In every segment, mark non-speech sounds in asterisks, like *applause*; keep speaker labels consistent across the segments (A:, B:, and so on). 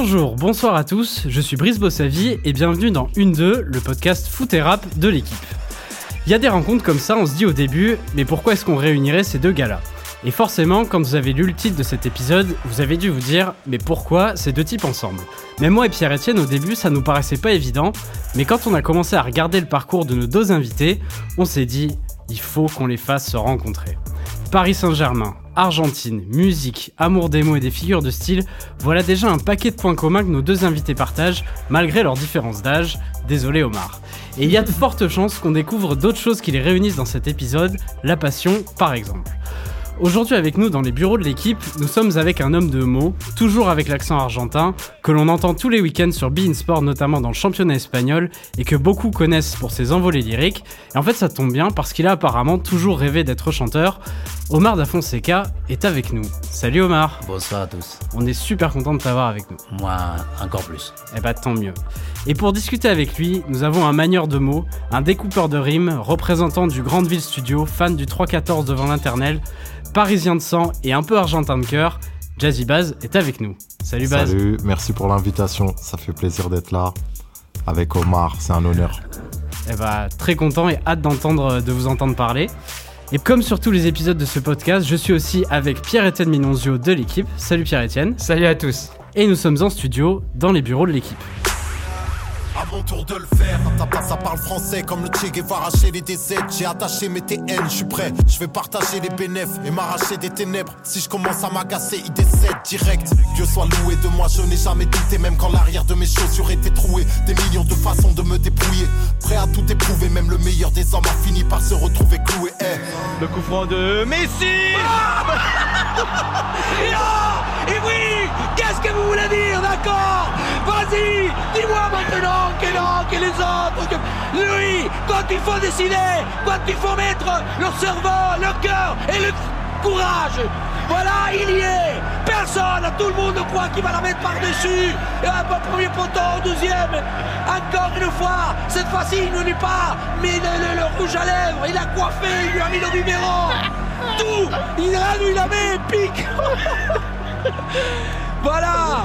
A: Bonjour, bonsoir à tous, je suis Brice Bossavi et bienvenue dans Une 2, le podcast foot et rap de l'équipe. Il y a des rencontres comme ça, on se dit au début, mais pourquoi est-ce qu'on réunirait ces deux gars-là? Et forcément, quand vous avez lu le titre de cet épisode, vous avez dû vous dire, mais pourquoi ces deux types ensemble? Même moi et Pierre-Etienne, au début, ça nous paraissait pas évident, mais quand on a commencé à regarder le parcours de nos deux invités, on s'est dit, il faut qu'on les fasse se rencontrer. Paris Saint-Germain, Argentine, musique, amour des mots et des figures de style, voilà déjà un paquet de points communs que nos deux invités partagent, malgré leurs différences d'âge. Désolé Omar. Et il y a de fortes chances qu'on découvre d'autres choses qui les réunissent dans cet épisode, la passion par exemple. Aujourd'hui avec nous dans les bureaux de l'équipe, nous sommes avec un homme de mots, toujours avec l'accent argentin, que l'on entend tous les week-ends sur Bein Sport notamment dans le championnat espagnol et que beaucoup connaissent pour ses envolées lyriques. Et en fait ça tombe bien parce qu'il a apparemment toujours rêvé d'être chanteur. Omar da Fonseca est avec nous. Salut Omar.
B: Bonsoir à tous.
A: On est super content de t'avoir avec nous.
B: Moi encore plus.
A: Eh bah tant mieux. Et pour discuter avec lui, nous avons un manieur de mots, un découpeur de rimes, représentant du Grandeville Studio, fan du 3-14 devant l'internel, parisien de sang et un peu argentin de cœur, Jazzy Baz est avec nous. Salut Baz.
C: Salut, merci pour l'invitation. Ça fait plaisir d'être là avec Omar, c'est un honneur.
A: Eh bah, très content et hâte d'entendre, de vous entendre parler. Et comme sur tous les épisodes de ce podcast, je suis aussi avec Pierre-Étienne Minonzio de l'équipe. Salut Pierre-Étienne.
D: Salut à tous.
A: Et nous sommes en studio dans les bureaux de l'équipe.
E: À mon tour de le faire, ta pas ça parle français comme le Che Guevara chez les DZ. J'ai attaché mes TN, je suis prêt. Je vais partager les bénéfices et m'arracher des ténèbres. Si je commence à m'agacer, il décède direct. Dieu soit loué de moi, je n'ai jamais douté, même quand l'arrière de mes chaussures était troué. Des millions de façons de me débrouiller. Prêt à tout éprouver, même le meilleur des hommes a fini par se retrouver cloué. Eh.
D: Le coup franc de Messi *laughs*
F: Et oui Qu'est-ce que vous voulez dire, d'accord? Vas-y Dis-moi maintenant que non, que les autres, lui, quand il faut décider, quand il faut mettre leur cerveau, leur cœur et le courage, voilà, il y est. Personne, tout le monde croit qu'il va la mettre par-dessus. Et un premier poteau, deuxième. Encore une fois, cette fois-ci, il ne lui pas mis le, le, le, rouge à lèvres, il a coiffé, il lui a mis le numéro. Tout Il a lui, il a mis pique *laughs* voilà.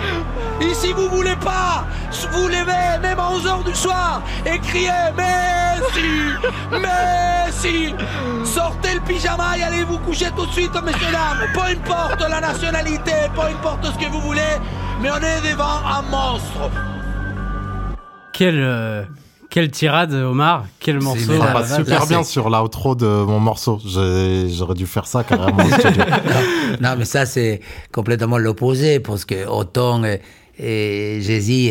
F: Ici vous voulez pas Vous levez même à 11h du soir et criez Messi Messi. Sortez le pyjama et allez vous coucher tout de suite messieurs dames. Peu importe la nationalité, peu importe ce que vous voulez Mais on est devant un monstre.
A: Quel... Euh... Quelle tirade, Omar Quel morceau
C: Ça passe super là, bien sur l'outro de mon morceau. J'aurais dû faire ça carrément
B: non, *laughs* non, mais ça, c'est complètement l'opposé, parce que autant et Jésus,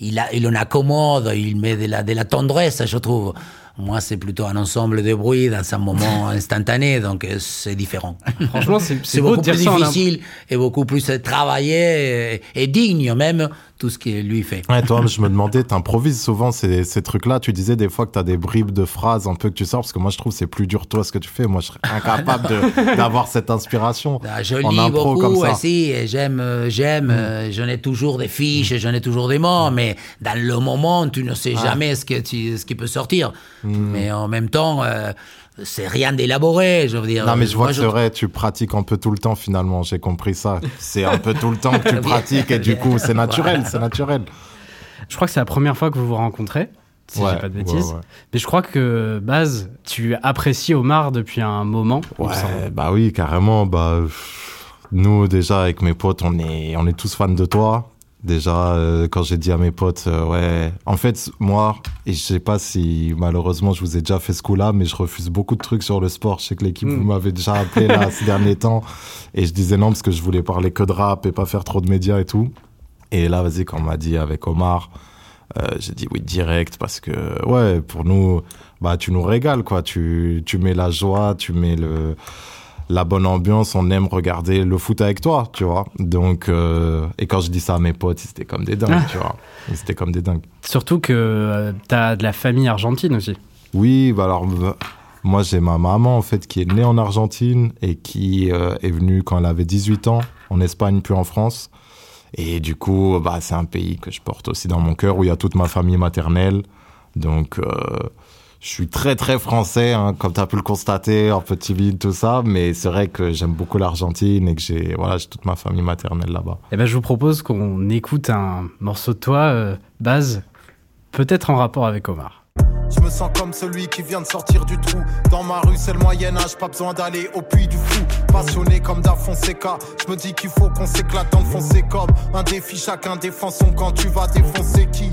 B: il, a, il en accommode, il met de la, de la tendresse, je trouve. Moi, c'est plutôt un ensemble de bruits dans un moment *laughs* instantané, donc c'est différent.
A: Franchement, c'est *laughs*
B: beaucoup plus difficile et beaucoup plus travaillé et, et digne même tout ce qu'il lui fait.
C: Ouais, toi, je me *laughs* demandais, t'improvises souvent ces, ces trucs-là. Tu disais des fois que t'as des bribes de phrases un peu que tu sors, parce que moi, je trouve c'est plus dur, toi, ce que tu fais. Moi, je serais incapable d'avoir cette inspiration.
B: Je lis
C: en
B: beaucoup
C: comme ça.
B: aussi, j'aime, j'aime, mm. j'en ai toujours des fiches, j'en ai toujours des mots, mais dans le moment, tu ne sais jamais ce, que tu, ce qui peut sortir. Mm. Mais en même temps, euh, c'est rien d'élaboré, je veux dire.
C: Non, mais je vois
B: Moi,
C: que c'est vrai, tu pratiques un peu tout le temps finalement, j'ai compris ça. C'est un peu tout le temps que tu *laughs* pratiques et du coup, c'est naturel, c'est naturel.
A: Je crois que c'est la première fois que vous vous rencontrez, si
C: Ouais,
A: j'ai pas de bêtises.
C: ouais, ouais.
A: Mais je crois que, Baz, tu apprécies Omar depuis un moment.
C: Ouais, bah oui, carrément. Bah, pff, nous, déjà, avec mes potes, on est, on est tous fans de toi. Déjà, euh, quand j'ai dit à mes potes, euh, ouais. En fait, moi, et je sais pas si malheureusement je vous ai déjà fait ce coup-là, mais je refuse beaucoup de trucs sur le sport. Je sais que l'équipe,
A: Mm.
C: vous m'avez déjà appelé là ces derniers temps. Et je disais non parce que je voulais parler que de rap et pas faire trop de médias et tout. Et là, vas-y, quand on m'a dit avec Omar, euh, j'ai dit oui direct parce que, ouais, pour nous, bah, tu nous régales, quoi. Tu, tu mets la joie, tu mets le, la bonne ambiance, on aime regarder le foot avec toi, tu vois. Donc, euh, et quand je dis ça à mes potes, ils étaient comme des dingues,
A: Ah.
C: tu vois. Ils étaient comme des dingues.
A: Surtout que euh, t'as de la famille argentine aussi.
C: Oui, bah alors, bah, moi j'ai ma maman en fait qui est née en Argentine et qui euh, est venue quand elle avait 18 ans en Espagne puis en France. Et du coup, bah, c'est un pays que je porte aussi dans mon cœur où il y a toute ma famille maternelle. Donc, euh, je suis très très français, hein, comme tu as pu le constater, en petit ville, tout ça. Mais c'est vrai que j'aime beaucoup l'Argentine et que j'ai voilà, j'ai toute ma famille maternelle là-bas.
A: Eh ben, je vous propose qu'on écoute un morceau de toi, euh, Baz, peut-être en rapport avec Omar.
E: Je me sens comme celui qui vient de sortir du trou. Dans ma rue, c'est le Moyen-Âge, pas besoin d'aller au puits du fou. Passionné comme Da Fonseca, je me dis qu'il faut qu'on s'éclate dans le foncé comme un défi. Chacun défend son camp, tu vas défoncer qui?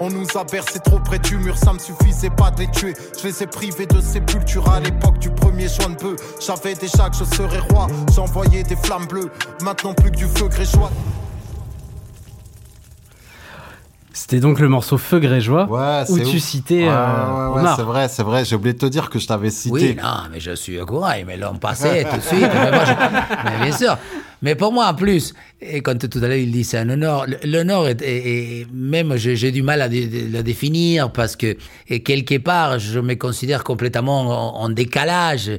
E: On nous a bercé trop près du mur, ça me suffisait pas de les tuer. Je les ai privés de sépulture à l'époque du premier juin de bœuf. J'avais déjà que je serais roi, j'envoyais des flammes bleues. Maintenant plus que du feu grégeois.
A: C'était donc le morceau Feu Grégeois
C: Ouais,
A: où tu
C: ouf.
A: citais
C: Ouais,
A: euh,
C: ouais, c'est vrai, c'est vrai. J'ai oublié de te dire que je t'avais cité.
B: Oui, non, mais je suis au courant, ils me l'ont passé tout de suite. Mais, moi, je- *laughs* mais bien sûr. Mais pour moi, en plus, et quand tout à l'heure il dit c'est un honneur, l'honneur est, même j'ai du mal à le définir parce que quelque part, je me considère complètement en, décalage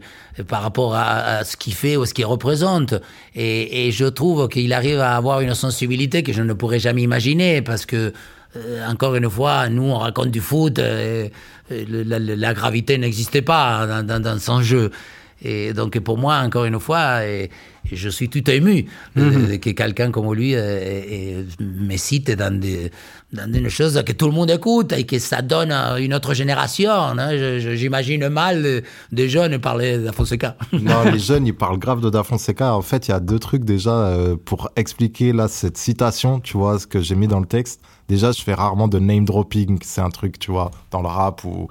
B: par rapport à, ce qu'il fait ou ce qu'il représente. Et, je trouve qu'il arrive à avoir une sensibilité que je ne pourrais jamais imaginer parce que euh, encore une fois, nous, on raconte du foot, euh, euh, la, gravité n'existait pas dans son jeu. Et donc, pour moi, encore une fois, et, et je suis tout ému de- que quelqu'un comme lui euh, me cite dans, des, dans une chose que tout le monde écoute et que ça donne à une autre génération. hein. J'imagine mal des jeunes parler d'Afonseca. *laughs*
C: Non, les *laughs* jeunes, ils parlent grave de Da Fonseca. En fait, il y a deux trucs déjà euh, pour expliquer là cette citation, tu vois, ce que j'ai mis dans le texte. Déjà, je fais rarement de name dropping. C'est un truc, tu vois, dans le rap où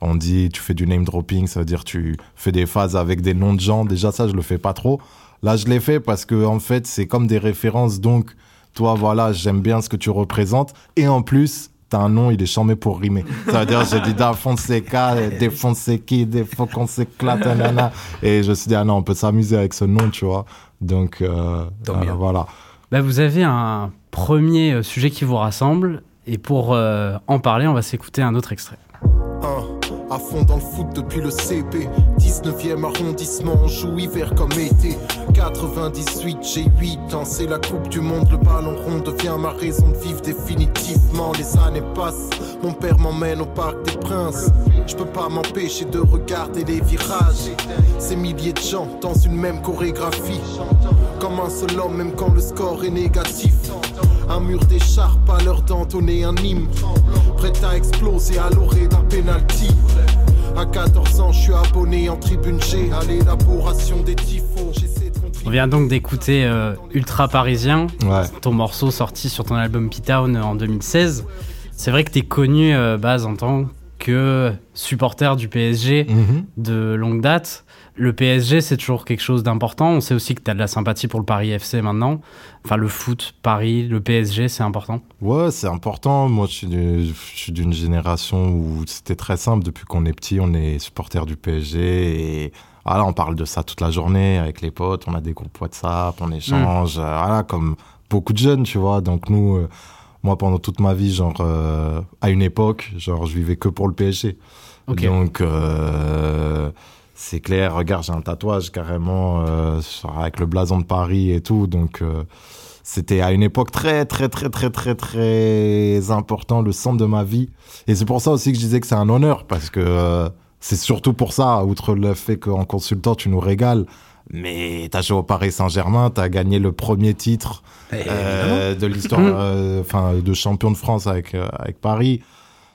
C: on dit tu fais du name dropping, ça veut dire tu fais des phases avec des noms de gens. Déjà, ça, je le fais pas trop. Là, je l'ai fait parce que en fait, c'est comme des références. Donc, toi, voilà, j'aime bien ce que tu représentes. Et en plus, t'as un nom, il est charmé pour rimer. Ça veut dire, j'ai dit Da Fonseca, des Fonseca, des faut qu'on s'éclate, nanana. Et je me suis dit, ah non, on peut s'amuser avec ce nom, tu vois. Donc, euh, euh, voilà.
A: Bah, vous avez un premier euh, sujet qui vous rassemble et pour euh, en parler, on va s'écouter un autre extrait.
E: Un, à fond dans le foot depuis le CP 19e arrondissement, on joue hiver comme été. 98, j'ai 8 ans, c'est la coupe du monde Le ballon rond devient ma raison de vivre définitivement. Les années passent, mon père m'emmène au parc des princes. Je peux pas m'empêcher de regarder les virages. Ces milliers de gens dans une même chorégraphie. Comme un seul homme même quand le score est négatif un mur d'écharpe à l'heure d'entonner un hymne. Prêt à exploser à l'orée d'un penalty. À 14 ans je suis abonné en tribune. G À l'élaboration des de
A: On vient donc d'écouter euh, Ultra Parisien,
C: Ouais.
A: ton morceau sorti sur ton album P-Town en 2016. C'est vrai que t'es connu, euh, Baz, en tant que supporter du PSG
C: Mhm.
A: de longue date. Le PSG, c'est toujours quelque chose d'important. On sait aussi que tu as de la sympathie pour le Paris FC maintenant. Enfin, le foot, Paris, le PSG, c'est important.
C: Ouais, c'est important. Moi, je suis d'une génération où c'était très simple. Depuis qu'on est petit, on est supporter du PSG et voilà, on parle de ça toute la journée avec les potes. On a des groupes WhatsApp, on échange. euh, Voilà, comme beaucoup de jeunes, tu vois. Donc nous, euh, moi, pendant toute ma vie, genre euh, à une époque, genre je vivais que pour le PSG.
A: Ok.
C: Donc euh, c'est clair. Regarde, j'ai un tatouage carrément euh, avec le blason de Paris et tout. Donc c'était à une époque très, très, très, très, très, très important, le centre de ma vie. Et c'est pour ça aussi que je disais que c'est un honneur, parce que c'est surtout pour ça, outre le fait qu'en consultant, tu nous régales. Mais t'as joué au Paris Saint-Germain, t'as gagné le premier titre
B: Eh,
C: euh, de l'histoire, euh, enfin, de champion de France avec, euh, avec Paris.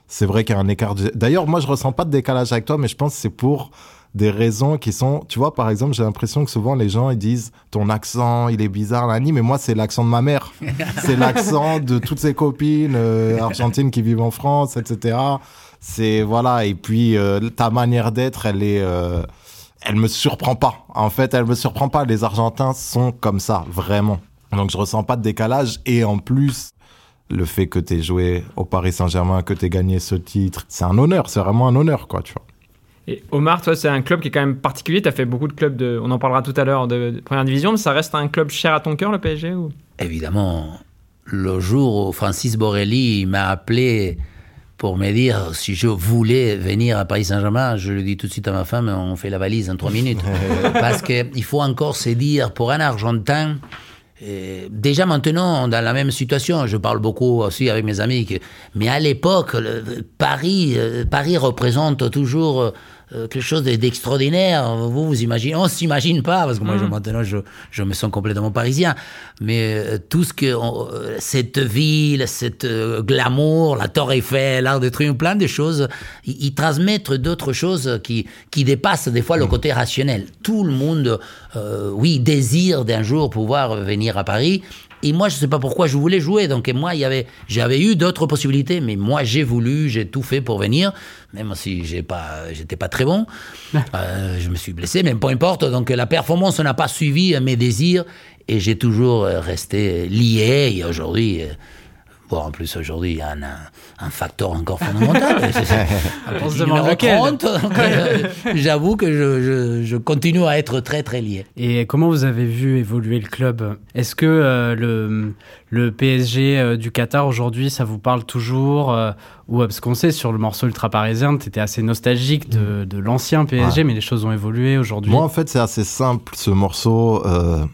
C: C'est vrai qu'il y a un écart. D'ailleurs, moi, je ressens pas de décalage avec toi, mais je pense que c'est pour des raisons qui sont, tu vois, par exemple, j'ai l'impression que souvent les gens ils disent ton accent, il est bizarre, Nani, mais moi c'est l'accent de ma mère, *laughs* c'est l'accent de toutes ses copines argentines qui vivent en France, etc. C'est voilà, et puis ta manière d'être, elle est, elle me surprend pas. En fait, elle me surprend pas. Les Argentins sont comme ça, vraiment. Donc je ressens pas de décalage, et en plus. Le fait que tu joué au Paris Saint-Germain, que tu gagné ce titre, c'est un honneur, c'est vraiment un honneur, quoi, tu vois.
G: Et Omar, toi, c'est un club qui est quand même particulier. Tu as fait beaucoup de clubs, de, on en parlera tout à l'heure, de, de première division, mais ça reste un club cher à ton cœur, le PSG ou...
B: Évidemment, le jour où Francis Borrelli m'a appelé pour me dire si je voulais venir à Paris Saint-Germain, je lui dis tout de suite à ma femme, on fait la valise en trois minutes. *laughs* Parce qu'il faut encore se dire, pour un Argentin, Et déjà maintenant, dans la même situation, je parle beaucoup aussi avec mes amis, que, mais à l'époque, le- Paris, euh, Paris représente toujours euh, quelque chose d'extraordinaire. Vous, vous imaginez, on s'imagine pas, parce que moi, je- maintenant, je, je me sens complètement parisien, mais euh, tout ce que, on- euh, cette ville, cette euh, glamour, la Tour Eiffel, l'Arc de Triomphe, plein de choses, ils, transmettent d'autres choses qui, qui dépassent des fois le côté rationnel. Tout le monde, euh, oui, désire d'un jour pouvoir venir à Paris. Et moi, je sais pas pourquoi je voulais jouer. Donc, et moi, il y avait, j'avais eu d'autres possibilités, mais moi, j'ai voulu, j'ai tout fait pour venir, même si j'ai pas, j'étais pas très bon. Euh, je me suis blessé, mais peu importe. Donc, la performance n'a pas suivi mes désirs et j'ai toujours resté lié. Et aujourd'hui, euh, bon, en plus, aujourd'hui, il y a un, un, un facteur encore fondamental. *laughs*
A: On se demande lequel.
B: 30, donc, euh, J'avoue que je, je, je continue à être très, très lié.
A: Et comment vous avez vu évoluer le club? Est-ce que euh, le, le PSG euh, du Qatar aujourd'hui, ça vous parle toujours euh, ou, Parce qu'on sait, sur le morceau ultra parisien, tu étais assez nostalgique de, de l'ancien PSG,
C: Ouais.
A: mais les choses ont évolué aujourd'hui.
C: Moi, en fait, c'est assez simple. Ce morceau, euh,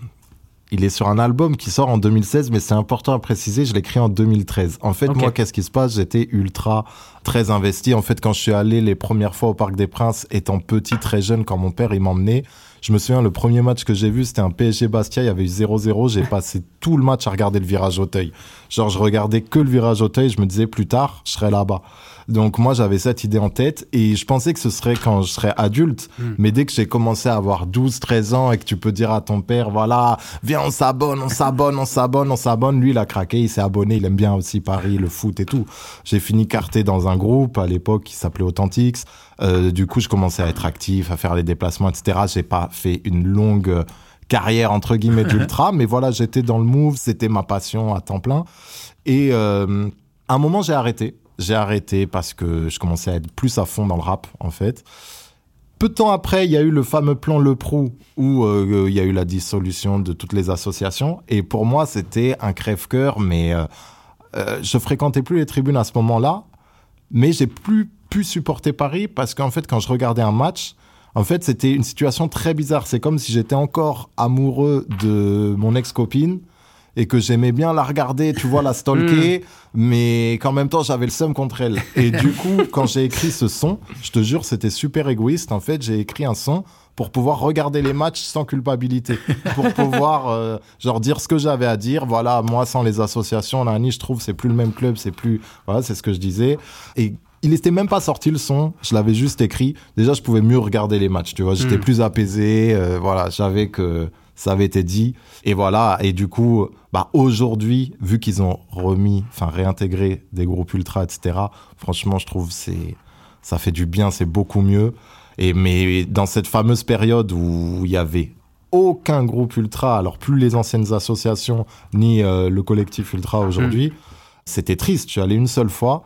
C: il est sur un album qui sort en 2016, mais c'est important à préciser, je l'ai écrit en 2013. En fait, moi, qu'est-ce qui se passe? J'étais ultra, très investi. En fait, quand je suis allé les premières fois au Parc des Princes, étant petit, très jeune, quand mon père, il m'emmenait, je me souviens, le premier match que j'ai vu, c'était un PSG Bastia, il y avait eu 0-0, j'ai *laughs* passé tout le match à regarder le virage Auteuil. Genre, je regardais que le virage Auteuil, je me disais, plus tard, je serai là-bas. Donc moi j'avais cette idée en tête et je pensais que ce serait quand je serais adulte, mais dès que j'ai commencé à avoir 12, 13 ans et que tu peux dire à ton père, voilà, viens on s'abonne, on s'abonne, on s'abonne, on s'abonne, lui il a craqué, il s'est abonné, il aime bien aussi Paris, le foot et tout. J'ai fini carté dans un groupe à l'époque qui s'appelait Authentics. Euh, du coup je commençais à être actif, à faire les déplacements, etc. J'ai pas fait une longue euh, carrière entre guillemets d'ultra, *laughs* mais voilà j'étais dans le move, c'était ma passion à temps plein. Et euh, à un moment j'ai arrêté. J'ai arrêté parce que je commençais à être plus à fond dans le rap, en fait. Peu de temps après, il y a eu le fameux plan Le Prou où euh, il y a eu la dissolution de toutes les associations. Et pour moi, c'était un crève-cœur, mais euh, euh, je fréquentais plus les tribunes à ce moment-là. Mais j'ai plus pu supporter Paris parce qu'en fait, quand je regardais un match, en fait, c'était une situation très bizarre. C'est comme si j'étais encore amoureux de mon ex-copine et que j'aimais bien la regarder, tu vois, la stalker, *laughs* mais qu'en même temps, j'avais le seum contre elle. Et du coup, *laughs* quand j'ai écrit ce son, je te jure, c'était super égoïste. En fait, j'ai écrit un son pour pouvoir regarder les matchs sans culpabilité, pour pouvoir euh, genre dire ce que j'avais à dire. Voilà, moi sans les associations, Nani, je trouve c'est plus le même club, c'est plus voilà, c'est ce que je disais. Et il n'était même pas sorti le son, je l'avais juste écrit. Déjà, je pouvais mieux regarder les matchs, tu vois. J'étais
A: Mm.
C: plus apaisé, euh, voilà, j'avais que ça avait été dit. Et voilà, et du coup, bah aujourd'hui, vu qu'ils ont remis, enfin réintégré des groupes ultra, etc. Franchement, je trouve c'est ça fait du bien, c'est beaucoup mieux. Et mais dans cette fameuse période où il y avait aucun groupe ultra, alors plus les anciennes associations ni euh, le collectif ultra aujourd'hui, c'était triste. Je suis allé une seule fois.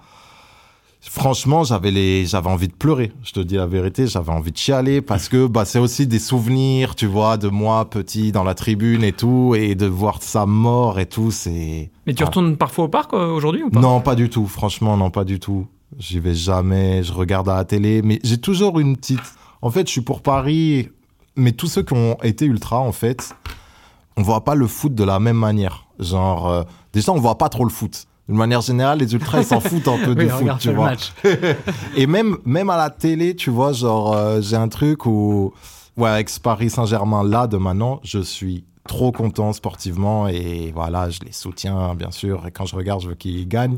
C: Franchement, j'avais les, j'avais envie de pleurer. Je te dis la vérité, j'avais envie de chialer parce que bah c'est aussi des souvenirs, tu vois, de moi petit dans la tribune et tout, et de voir ça mort et tout, c'est.
G: Mais tu
C: Ah.
G: retournes parfois au parc euh, aujourd'hui ou pas?
C: Non, pas du tout. Franchement, non, pas du tout. J'y vais jamais. Je regarde à la télé, mais j'ai toujours une petite. En fait, je suis pour Paris, mais tous ceux qui ont été ultra, en fait, on voit pas le foot de la même manière. Genre, euh, déjà, on voit pas trop le foot. De manière générale, les ultras, ils s'en foutent un peu *laughs*
A: Oui,
C: du foot, tu vois.
A: match. *laughs*
C: Et même, même à la télé, tu vois, genre, euh, j'ai un truc où, ouais, avec ce Paris Saint-Germain là de maintenant, je suis trop content sportivement et voilà, je les soutiens, bien sûr. Et quand je regarde, je veux qu'ils gagnent.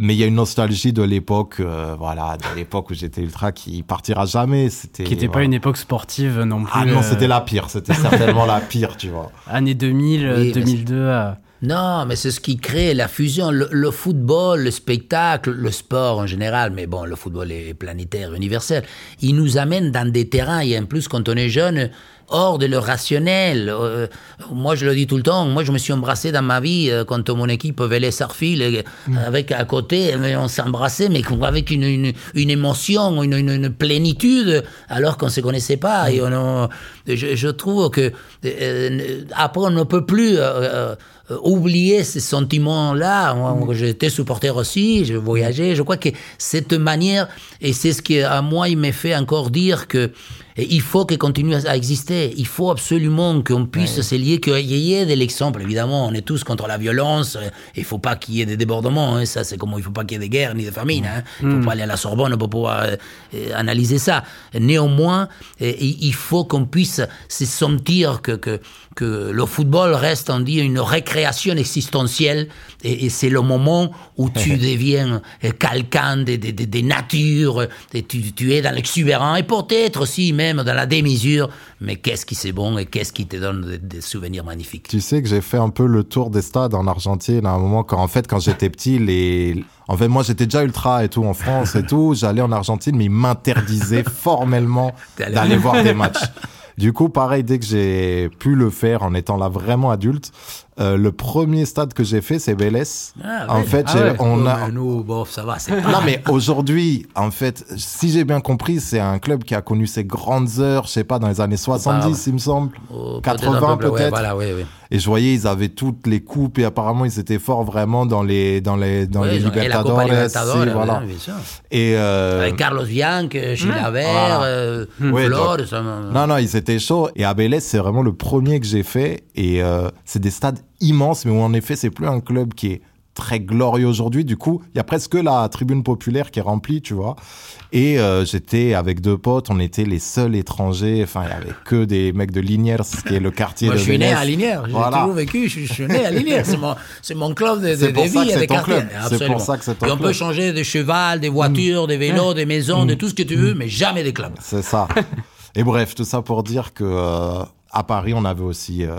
C: Mais il y a une nostalgie de l'époque, euh, voilà, de l'époque où j'étais ultra qui partira jamais. C'était
A: Qui n'était pas une époque sportive non plus.
C: Ah non,
A: euh,
C: c'était la pire. C'était certainement la pire, tu vois. *laughs*
A: Année 2000, euh,
B: Oui, mais
A: 2002. euh,
B: Non, mais c'est ce qui crée la fusion. Le, le football, le spectacle, le sport en général, mais bon, le football est planétaire, universel. Il nous amène dans des terrains, et en plus, quand on est jeune, hors de le rationnel. Euh, moi, je le dis tout le temps, moi, je me suis embrassé dans ma vie euh, quand mon équipe Vélez Sarfil, euh, avec à côté, on s'embrassait, mais avec une, une, une émotion, une, plénitude, alors qu'on ne se connaissait pas. Et on, je, je trouve que euh, après, on ne peut plus euh, euh, oublier ces sentiments-là. Moi, J'étais supporter aussi, je voyageais. Je crois que cette manière, et c'est ce qui, à moi, il m'a fait encore dire que Et il faut qu'il continue à exister. Il faut absolument qu'on puisse se lier, qu'il y ait de l'exemple. Évidemment, on est tous contre la violence. Il faut pas qu'il y ait des débordements. hein. Ça, c'est comme il faut pas qu'il y ait des guerres ni des famines. Hein. Il faut pas aller à la Sorbonne pour pouvoir euh, euh, analyser ça. Néanmoins, euh, il il faut qu'on puisse se sentir que, que, que le football reste, on dit, une récréation existentielle. Et, et c'est le moment où *laughs* tu deviens euh, quelqu'un de, de, de, de nature. Et tu, tu es dans l'exubérant et peut-être aussi même dans la démesure. Mais qu'est-ce qui c'est bon et qu'est-ce qui te donne des, des souvenirs magnifiques?
C: Tu sais que j'ai fait un peu le tour des stades en Argentine à un moment quand en fait quand j'étais petit les en fait moi j'étais déjà ultra et tout en France et tout j'allais en Argentine mais ils m'interdisaient *laughs* formellement
B: d'aller
C: voir des matchs. Du coup pareil dès que j'ai pu le faire en étant là vraiment adulte euh, le premier stade que j'ai fait c'est Vélez.
B: Ah,
C: en fait
A: Ah ouais.
C: on a
B: Nous, bon, ça va, c'est pas...
C: non mais aujourd'hui, en fait, si j'ai bien compris, c'est un club qui a connu ses grandes heures, je sais pas, dans les années 70, il me semble.
B: Oh,
C: 80
B: un peu, ouais,
C: peut-être.
B: voilà.
C: Et je voyais, ils avaient toutes les coupes et apparemment ils étaient forts vraiment dans les dans les dans
B: Ouais,
C: les Libertadores. Si, voilà.
B: ouais, bien sûr.
C: Et euh,
B: Avec Carlos Bianchi, Chilavert,
C: Voilà.
B: euh,
C: Ouais,
B: Flores.
C: donc-
B: ça me-
C: non non, ils étaient chauds. Et à Vélez, c'est vraiment le premier que j'ai fait et euh, c'est des stades immenses, mais où en effet c'est plus un club qui est très glorieux aujourd'hui. Du coup, il y a presque la tribune populaire qui est remplie, tu vois. Et euh, j'étais avec deux potes, on était les seuls étrangers. Enfin, il y avait que des mecs de Liniers, qui est le quartier
B: Moi,
C: de
B: je suis né à Liniers. J'ai
C: Voilà.
B: toujours vécu. Je, je suis né à Liniers. C'est mon, c'est mon club de, de, de vie et de quartier.
C: club. C'est pour ça que c'est ton
B: Et on peut changer de cheval, de voitures, de vélos, de maisons, de tout ce que tu veux, mais jamais des clubs.
C: C'est ça. Et bref, tout ça pour dire que euh, à Paris, on avait aussi. euh,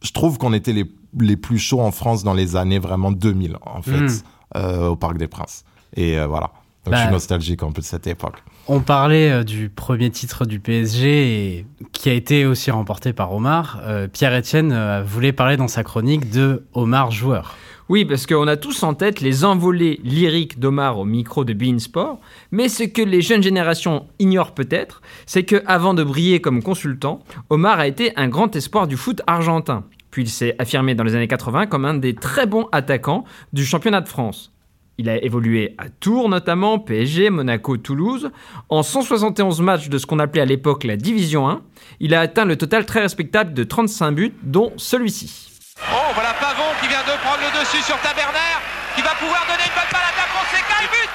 C: je trouve qu'on était les, les plus chauds en France dans les années vraiment 2000, en fait,
A: Mm.
C: euh, au Parc des Princes. Et euh, voilà. Donc je
A: Bah.
C: suis nostalgique un peu de cette époque.
A: On parlait euh, du premier titre du PSG et qui a été aussi remporté par Omar. Euh, Pierre-Etienne euh, voulait parler dans sa chronique de Omar joueur.
G: Oui, parce qu'on a tous en tête les envolées lyriques d'Omar au micro de Bein Sport, mais ce que les jeunes générations ignorent peut-être, c'est que avant de briller comme consultant, Omar a été un grand espoir du foot argentin. Puis il s'est affirmé dans les années 80 comme un des très bons attaquants du championnat de France. Il a évolué à Tours notamment, PSG, Monaco, Toulouse. En 171 matchs de ce qu'on appelait à l'époque la Division 1, il a atteint le total très respectable de 35 buts, dont celui-ci.
F: Oh, voilà Pavon qui vient de prendre le dessus sur Taberner, qui va pouvoir donner une bonne balle à Da Fonseca et but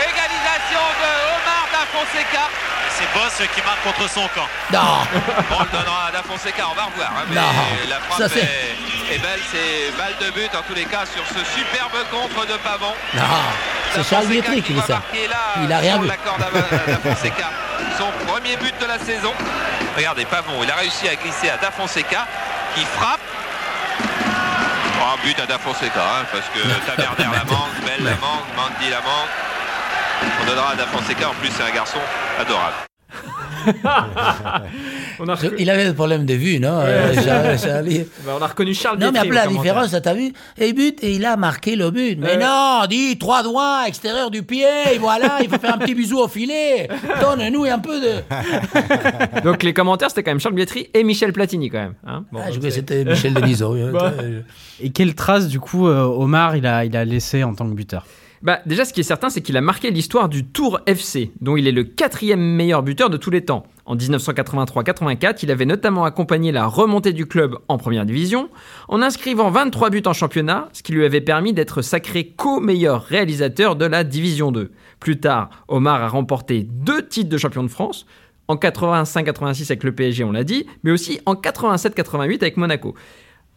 F: Égalisation de Omar Da Fonseca.
D: C'est Boss qui marque contre son camp.
B: Non, *laughs*
F: Bon, on le donnera à Da Fonseca, on va revoir. hein, mais
B: Non,
F: la
B: ça,
F: frappe
B: c'est-
F: est, est belle, c'est balle de but en tous les cas sur ce superbe contre de Pavon.
B: non. C'est Charles Bietri qui dit ça.
F: là,
B: Il a rien vu.
F: l'accord d'A- Da Fonseca. *laughs* Son premier but de la saison. Regardez, Pavon, il a réussi à glisser à Da Fonseca qui frappe. Oh, un but à Da Fonseca, hein, parce que *laughs* Taberner la manque, Bell la manque, Mandy la manque. On donnera à Da Fonseca, en plus c'est un garçon adorable. *laughs*
G: On a, reco-
B: Il avait des problèmes de vue, non euh, Charlie *laughs*
G: Bah, on a reconnu Charles
B: Non, mais après, la différence, t'as vu Et but, et il a marqué le but. Mais non, dis, trois doigts, extérieur du pied, et voilà, il faut faire un petit bisou au filet. Donne-nous un peu de... *laughs*
G: Donc les commentaires, c'était quand même Charles Bietri et Michel Platini quand même. hein. Bon,
B: Ah, je c'était Michel Denisot.
A: Et quelle trace du coup euh, Omar il a, il a laissé en tant que buteur?
G: Bah, déjà, ce qui est certain, c'est qu'il a marqué l'histoire du Tour FC, dont il est le quatrième meilleur buteur de tous les temps. En 1983-84, il avait notamment accompagné la remontée du club en première division, en inscrivant 23 buts en championnat, ce qui lui avait permis d'être sacré co-meilleur réalisateur de la Division 2. Plus tard, Omar a remporté deux titres de champion de France, en 85-86 avec le PSG, on l'a dit, mais aussi en 87-88 avec Monaco.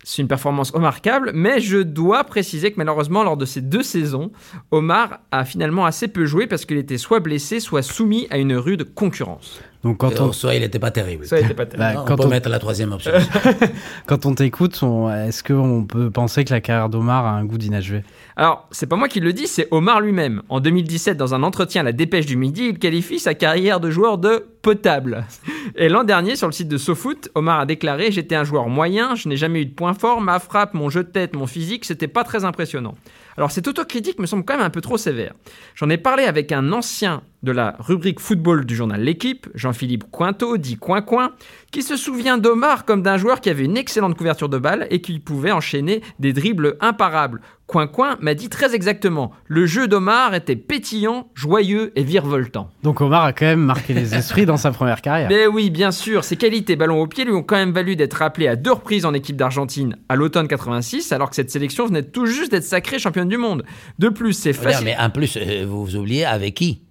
G: C'est une performance remarquable, mais je dois préciser que malheureusement, lors de ces deux saisons, Omar a finalement assez peu joué parce qu'il était soit blessé, soit soumis à une rude concurrence.
A: Donc quand on,
B: Soit il n'était pas terrible.
G: Ça, il était pas terrible. *laughs*
A: Bah,
B: Non, on
A: quand
B: peut
A: on-
B: mettre la troisième option. *laughs*
A: quand on t'écoute, on- est-ce qu'on peut penser que la carrière d'Omar a un goût d'inachevé?
G: Alors, c'est pas moi qui le dis, c'est Omar lui-même. En 2017, dans un entretien à la Dépêche du Midi, il qualifie sa carrière de joueur de potable. *laughs* Et l'an dernier, sur le site de SoFoot, Omar a déclaré J'étais un joueur moyen, je n'ai jamais eu de point fort, ma frappe, mon jeu de tête, mon physique, c'était pas très impressionnant. Alors, cette autocritique me semble quand même un peu trop sévère. J'en ai parlé avec un ancien de la rubrique football du journal L'équipe, Jean-Philippe Cointeau, dit Coin-Coin, qui se souvient d'Omar comme d'un joueur qui avait une excellente couverture de balle et qui pouvait enchaîner des dribbles imparables. Coin Coin m'a dit très exactement le jeu d'Omar était pétillant, joyeux et virevoltant.
A: Donc Omar a quand même marqué les esprits dans sa première carrière.
G: Mais oui, bien sûr, ses qualités ballon au pied lui ont quand même valu d'être appelé à deux reprises en équipe d'Argentine à l'automne 86, alors que cette sélection venait tout juste d'être sacrée championne du monde. De plus, c'est facile.
B: mais en plus, euh, vous vous oubliez avec qui?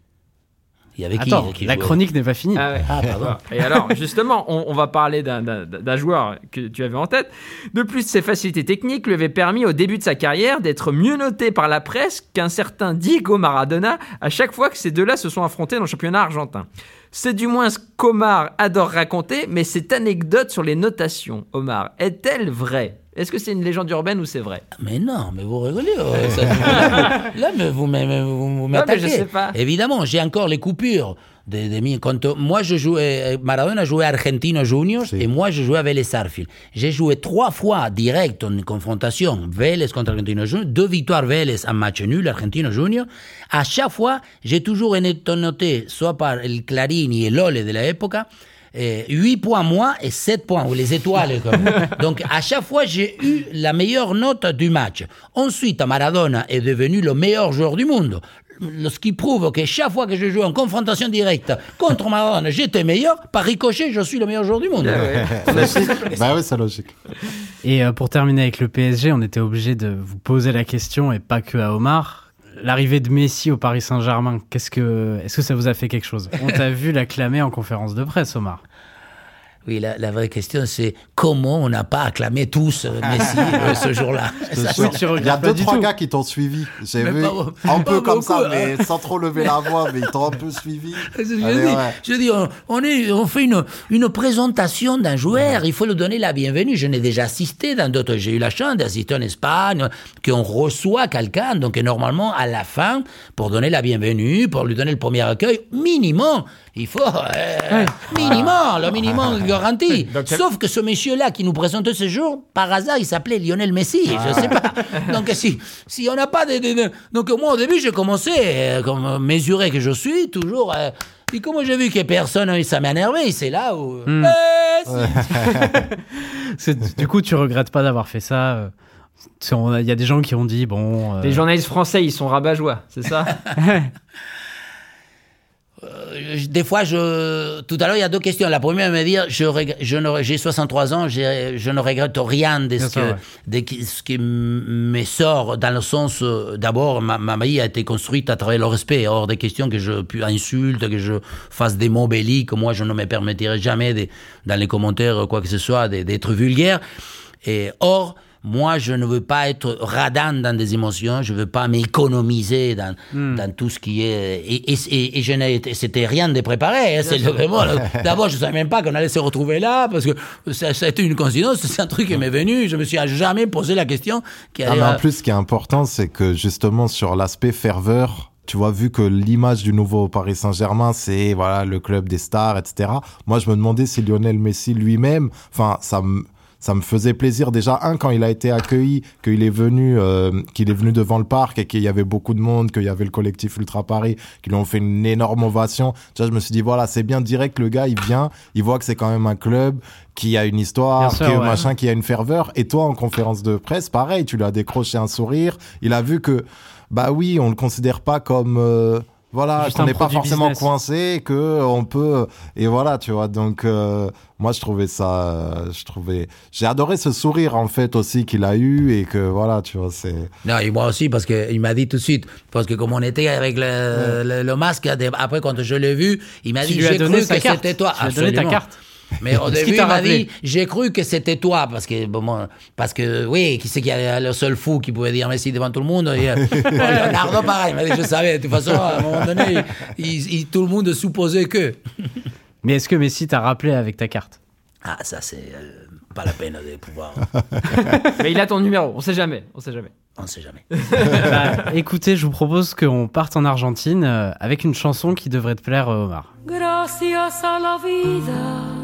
B: Il y avait qui
A: Attends,
B: qui
A: la
B: jouait
A: chronique n'est pas finie.
G: Ah ouais.
B: Ah, pardon. *laughs*
G: Et alors, justement, on, on va parler d'un joueur que tu avais en tête. De plus, ses facilités techniques lui avaient permis au début de sa carrière d'être mieux noté par la presse qu'un certain Diego Maradona à chaque fois que ces deux-là se sont affrontés dans le championnat argentin. C'est du moins ce qu'Omar adore raconter, mais cette anecdote sur les notations, Omar, est-elle vraie? Est-ce que c'est une légende urbaine ou c'est vrai?
B: Mais non, mais vous rigolez. euh, *laughs* ça- là, là, mais vous m'attaquez. Vous, vous
G: mais
B: m'attaquez.
G: je sais pas.
B: Évidemment, j'ai encore les coupures. De, de mi- quand, euh, moi, je jouais, Maradona jouait à Argentino Juniors
C: Si.
B: et moi, je jouais à Vélez Sarsfield. J'ai joué trois fois direct en confrontation, Vélez contre Argentino Juniors, deux victoires Vélez en match nul, Argentino Juniors. À chaque fois, j'ai toujours été noté, soit par el Clarini et l'Ole de l'époque, 8 points moins et 7 points, ou les étoiles. comme. *laughs* Donc, à chaque fois, j'ai eu la meilleure note du match. Ensuite, Maradona est devenu le meilleur joueur du monde. Ce qui prouve que chaque fois que je joue en confrontation directe contre Maradona, j'étais meilleur. Par ricochet, je suis le meilleur joueur du monde. *laughs*
C: bah oui, c'est logique.
A: Et euh, pour terminer avec le PSG, on était obligé de vous poser la question, et pas que à Omar. L'arrivée de Messi au Paris Saint-Germain, qu'est-ce que, est-ce que ça vous a fait quelque chose? On t'a vu l'acclamer en conférence de presse, Omar.
B: Oui, la, la vraie question, c'est comment on n'a pas acclamé tous euh, *laughs* Messi euh, ce jour-là Ça,
C: Il y a deux, trois
A: tout.
C: gars qui t'ont suivi. J'ai vu
B: pas-
C: un
B: pas
C: peu comme ça,
B: beaucoup,
C: mais sans trop lever la voix, mais ils t'ont un peu suivi. *laughs*
B: Je dis,
C: Allez, ouais.
B: je dis, on, on est, on fait une, une présentation d'un joueur, il faut lui donner la bienvenue. Je n'ai déjà assisté dans d'autres, j'ai eu la chance d'assister en Espagne, qu'on reçoit quelqu'un, donc normalement, à la fin, pour donner la bienvenue, pour lui donner le premier accueil, minimum, il faut, euh, minimum, le minimum *laughs* garanti. Sauf que ce monsieur-là qui nous présente ce jour, par hasard, il s'appelait Lionel Messi, je sais pas. Donc si, si on n'a pas de, de- de- Donc moi, au début, j'ai commencé, euh, comme mesuré que je suis, toujours... euh, et comme j'ai vu que personne, euh, ça m'a énervé, c'est là où...
A: Hmm.
B: Eh, *laughs*
A: Du coup, tu regrettes pas d'avoir fait ça euh, Il y a des gens qui ont dit, bon... euh,
G: Les journalistes français, ils sont rabat-joie, c'est ça?
B: Euh, *laughs* des fois, je, tout à l'heure, il y a deux questions. La première, me dire, je, je j'ai 63 ans, j'ai- je ne regrette rien de ce, que, de qui- ce qui me sort dans le sens, euh, d'abord, ma, ma vie a été construite à travers le respect. Hors des questions que je puis insulte, que je fasse des mots belliques, moi, je ne me permettrai jamais, de- dans les commentaires, quoi que ce soit, d'être vulgaire. Et or, moi, je ne veux pas être radin dans des émotions, je veux pas m'économiser dans,
A: Hmm.
B: dans tout ce qui est. Et, et, et- et je n'ai, c'était rien de préparé. hein, c'est vraiment, *laughs* d'abord, je savais même pas qu'on allait se retrouver là, parce que ça, ça a été une coïncidence, c'est un truc qui m'est venu, je me suis jamais posé la question. Qui
C: Ah, mais en plus, ce qui est important, c'est que justement sur l'aspect ferveur, tu vois, vu que l'image du nouveau Paris Saint-Germain, c'est voilà le club des stars, etc. Moi, je me demandais si Lionel Messi lui-même, enfin, ça me ça me faisait plaisir déjà un quand il a été accueilli, qu'il est venu, euh, qu'il est venu devant le parc et qu'il y avait beaucoup de monde, qu'il y avait le collectif Ultra Paris, qui lui ont fait une énorme ovation. Tu vois, je me suis dit voilà, c'est bien direct, le gars il vient, il voit que c'est quand même un club qui a une histoire,
A: sûr,
C: qui
A: ouais.
C: machin, qui a une ferveur. Et toi, en conférence de presse, pareil, tu lui as décroché un sourire. Il a vu que, bah oui, on le considère pas comme, euh, voilà, qu'on n'est pas forcément
A: business.
C: coincé, que on peut, et voilà, tu vois. Donc, euh, moi, je trouvais ça, euh, je trouvais, j'ai adoré ce sourire en fait aussi qu'il a eu et que voilà, tu vois, c'est.
B: Non, et moi aussi, parce qu'il m'a dit tout de suite, parce que comme on était avec le, le, le masque, après quand je l'ai vu, il m'a dit, j'ai cru que c'était toi.
A: Tu lui as donné ta
B: Absolument.
A: carte.
B: Mais au début,
A: t'a
B: il m'a dit, j'ai cru que c'était toi, parce que, bon, moi, parce que, oui, qui c'est qui a le seul fou qui pouvait dire Messi devant tout le monde et, euh, *laughs* Leonardo, pareil, il m'a dit, je savais, de toute façon, à un moment donné, il- il- tout le monde supposait que. *laughs*
A: Mais est-ce que Messi t'a rappelé avec ta carte?
B: Ah, ça, c'est euh, pas la peine de pouvoir. *laughs*
G: Mais il a ton numéro, on sait jamais, on sait jamais.
B: On ne sait jamais.
A: Bah, Écoutez, je vous propose qu'on parte en Argentine euh, avec une chanson qui devrait te plaire, Omar.
H: Gracias a la vida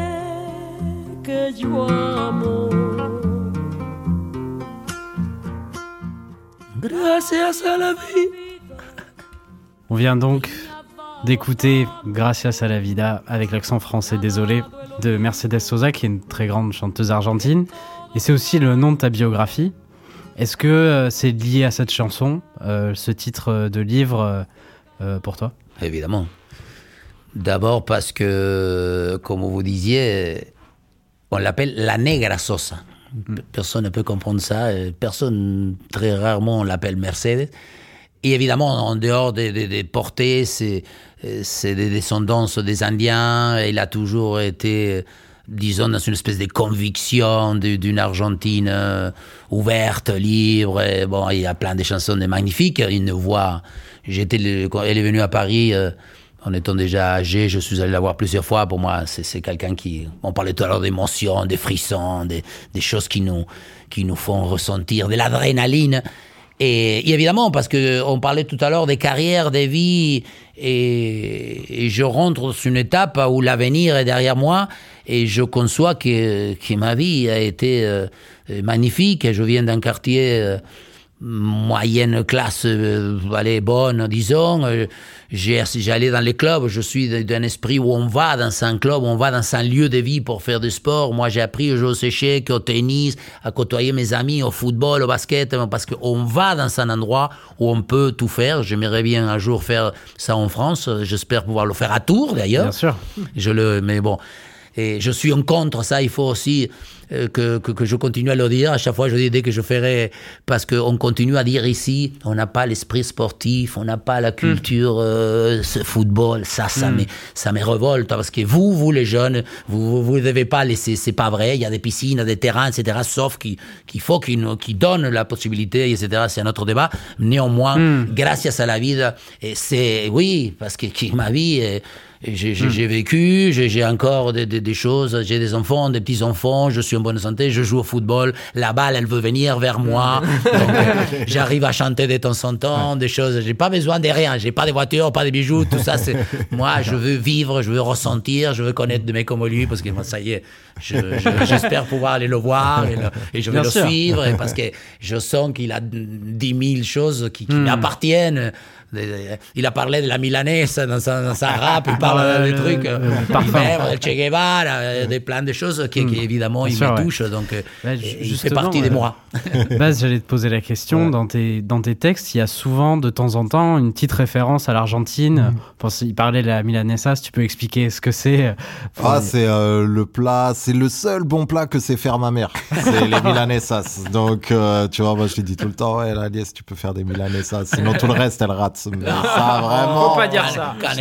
H: que yo amo.
B: Gracias a la vie.
A: On vient donc d'écouter Gracias a la vida avec l'accent français désolé de Mercedes Sosa qui est une très grande chanteuse argentine et c'est aussi le nom de ta biographie. Est-ce que euh, c'est lié à cette chanson, euh, ce titre de livre euh, pour toi?
B: Évidemment. D'abord parce que, comme vous disiez, on l'appelle la negra sosa. Personne ne peut comprendre ça. euh, Personne, très rarement, on l'appelle Mercedes. Et évidemment, en dehors des, des, des portées, c'est, euh, c'est des descendances des Indiens. Il a toujours été, euh, disons, dans une espèce de conviction d'une Argentine ouverte, libre. Et bon, il y a plein de chansons magnifiques. Une voix. J'étais, elle est venue à Paris. En étant déjà âgé, je suis allé la voir plusieurs fois. Pour moi, c'est quelqu'un qui. On parlait tout à l'heure d'émotions, des frissons, des, choses qui nous, qui nous font ressentir de l'adrénaline. Et, évidemment, parce que on parlait tout à l'heure des carrières, des vies, et, et je rentre dans une étape où l'avenir est derrière moi, et je conçois que, que ma vie a été euh, magnifique. Je viens d'un quartier. euh, moyenne classe, euh, allez, bonne, disons. Euh, J'allais dans les clubs, je suis d'un esprit où on va dans un club, on va dans un lieu de vie pour faire du sport. Moi, j'ai appris au échecs, au tennis, à côtoyer mes amis, au football, au basket, parce qu'on va dans un endroit où on peut tout faire. J'aimerais bien un jour faire ça en France. J'espère pouvoir le faire à Tours, d'ailleurs.
A: Bien sûr.
B: Je le, mais bon. Et je suis en contre ça. Il faut aussi que, que, que je continue à le dire. À chaque fois, je dis dès que je ferai, parce qu'on continue à dire ici, on n'a pas l'esprit sportif, on n'a pas la culture euh, ce football. Ça, ça me, ça me révolte parce que vous, vous les jeunes, vous, vous ne devez pas laisser. C'est pas vrai. Il y a des piscines, des terrains, etc. Sauf qu'il qu'il faut qu'ils nous- qu'ils donnent la possibilité, etc. C'est un autre débat. Néanmoins, grâce à la vie, c'est oui, parce que, que ma vie. est- et J'ai j'ai vécu, j'ai encore des, des- des choses, j'ai des enfants, des petits-enfants, je suis en bonne santé, je joue au football, la balle, elle veut venir vers moi, *laughs* euh, j'arrive à chanter de temps en temps, des choses, j'ai pas besoin de rien, j'ai pas de voiture, pas de bijoux, tout ça, c'est *laughs* moi, je veux vivre, je veux ressentir, je veux connaître de mecs comme lui, parce que moi, ça y est, je- je- j'espère pouvoir aller le voir et, le- et je vais
A: Bien
B: le
A: sûr.
B: suivre, parce que *laughs* je sens qu'il a dix mille choses qui, qui m'appartiennent. Des- Il a parlé de la milanaise dans sa, dans sa *laughs* rap, il parle
A: Ah,
B: des
A: le-
B: trucs, euh, même le Che Guevara, euh, des plein de choses qui, qui, évidemment il me
A: ouais.
B: touchent, donc euh,
A: Bah,
B: il fait
A: justement,
B: partie de
A: euh,
B: moi. *laughs*
A: Baz, j'allais te poser la question. Dans, tes, dans tes textes, il y a souvent, de temps en temps, une petite référence à l'Argentine. Pense- Il parlait de la milanesa, si tu peux expliquer ce que c'est. euh,
C: Ah,
A: les-
C: c'est euh, le plat, c'est le seul bon plat que sait faire ma mère. C'est les milanesas. *laughs* Donc, euh, tu vois, moi, je lui dis tout le temps, ouais, tu peux faire des milanesas. Sinon, tout le reste, elle rate. Mais ça, vraiment.
G: Faut pas dire ça.
B: Comme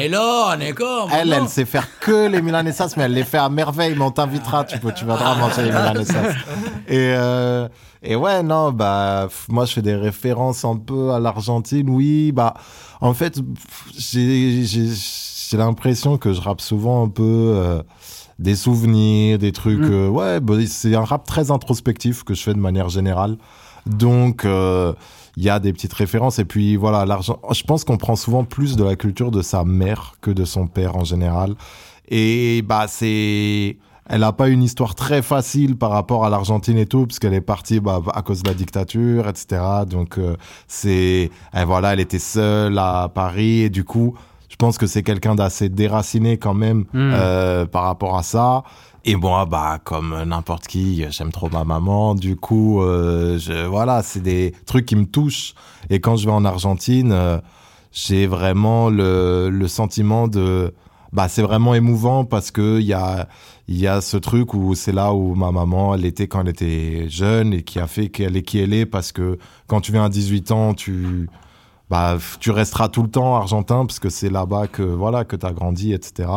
C: Elle, elle sait faire que les milanesas, mais elle les fait à merveille. Mais on t'invitera, tu peux, tu viendras manger les milanesas. *laughs* Et, euh, et ouais, non, bah, moi, je fais des références un peu à l'Argentine. Oui, bah, en fait, j'ai, l'impression que je rappe souvent un peu, euh, des souvenirs, des trucs, euh, ouais, bah, c'est un rap très introspectif que je fais de manière générale. Donc, euh, il y a des petites références. Et puis, voilà, l'argent, je pense qu'on prend souvent plus de la culture de sa mère que de son père en général. Et, bah, c'est, elle a pas une histoire très facile par rapport à l'Argentine et tout, puisqu'elle est partie bah, à cause de la dictature, etc. Donc euh, c'est, et voilà, elle était seule à Paris et du coup, je pense que c'est quelqu'un d'assez déraciné quand même euh, par rapport à ça. Et moi, bah comme n'importe qui, j'aime trop ma maman. Du coup, euh, je, voilà, c'est des trucs qui me touchent. Et quand je vais en Argentine, euh, j'ai vraiment le, le sentiment de bah c'est vraiment émouvant parce que il y a il y a ce truc où c'est là où ma maman elle était quand elle était jeune et qui a fait qu'elle est qui elle est parce que quand tu viens à 18 ans tu bah tu resteras tout le temps argentin parce que c'est là-bas que voilà que tu as grandi etc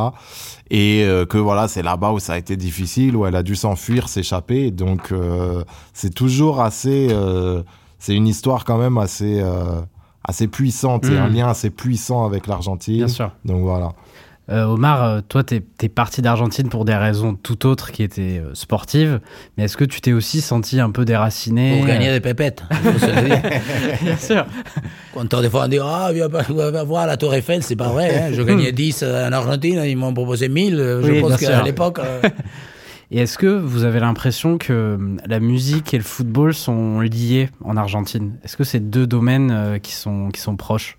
C: et euh, que voilà c'est là-bas où ça a été difficile où elle a dû s'enfuir s'échapper. Donc euh, c'est toujours assez euh, c'est une histoire quand même assez euh, assez puissante.
A: Mhm.
C: un lien assez puissant avec l'Argentine.
A: Bien sûr.
C: donc voilà
A: Euh, Omar, euh, toi, t'es es parti d'Argentine pour des raisons tout autres qui étaient euh, sportives, mais est-ce que tu t'es aussi senti un peu déraciné
B: Pour gagner des pépettes. dire. *laughs*
A: Bien sûr.
B: Quand des fois on dit Ah, viens pas- viens voir la Tour Eiffel, c'est pas vrai. hein. Je gagnais *laughs* 10 en Argentine, ils m'ont proposé 1000. Je
A: Oui,
B: pense qu'à l'époque. euh, *laughs*
A: Et est-ce que vous avez l'impression que la musique et le football sont liés en Argentine? Est-ce que c'est deux domaines qui, sont, qui sont proches?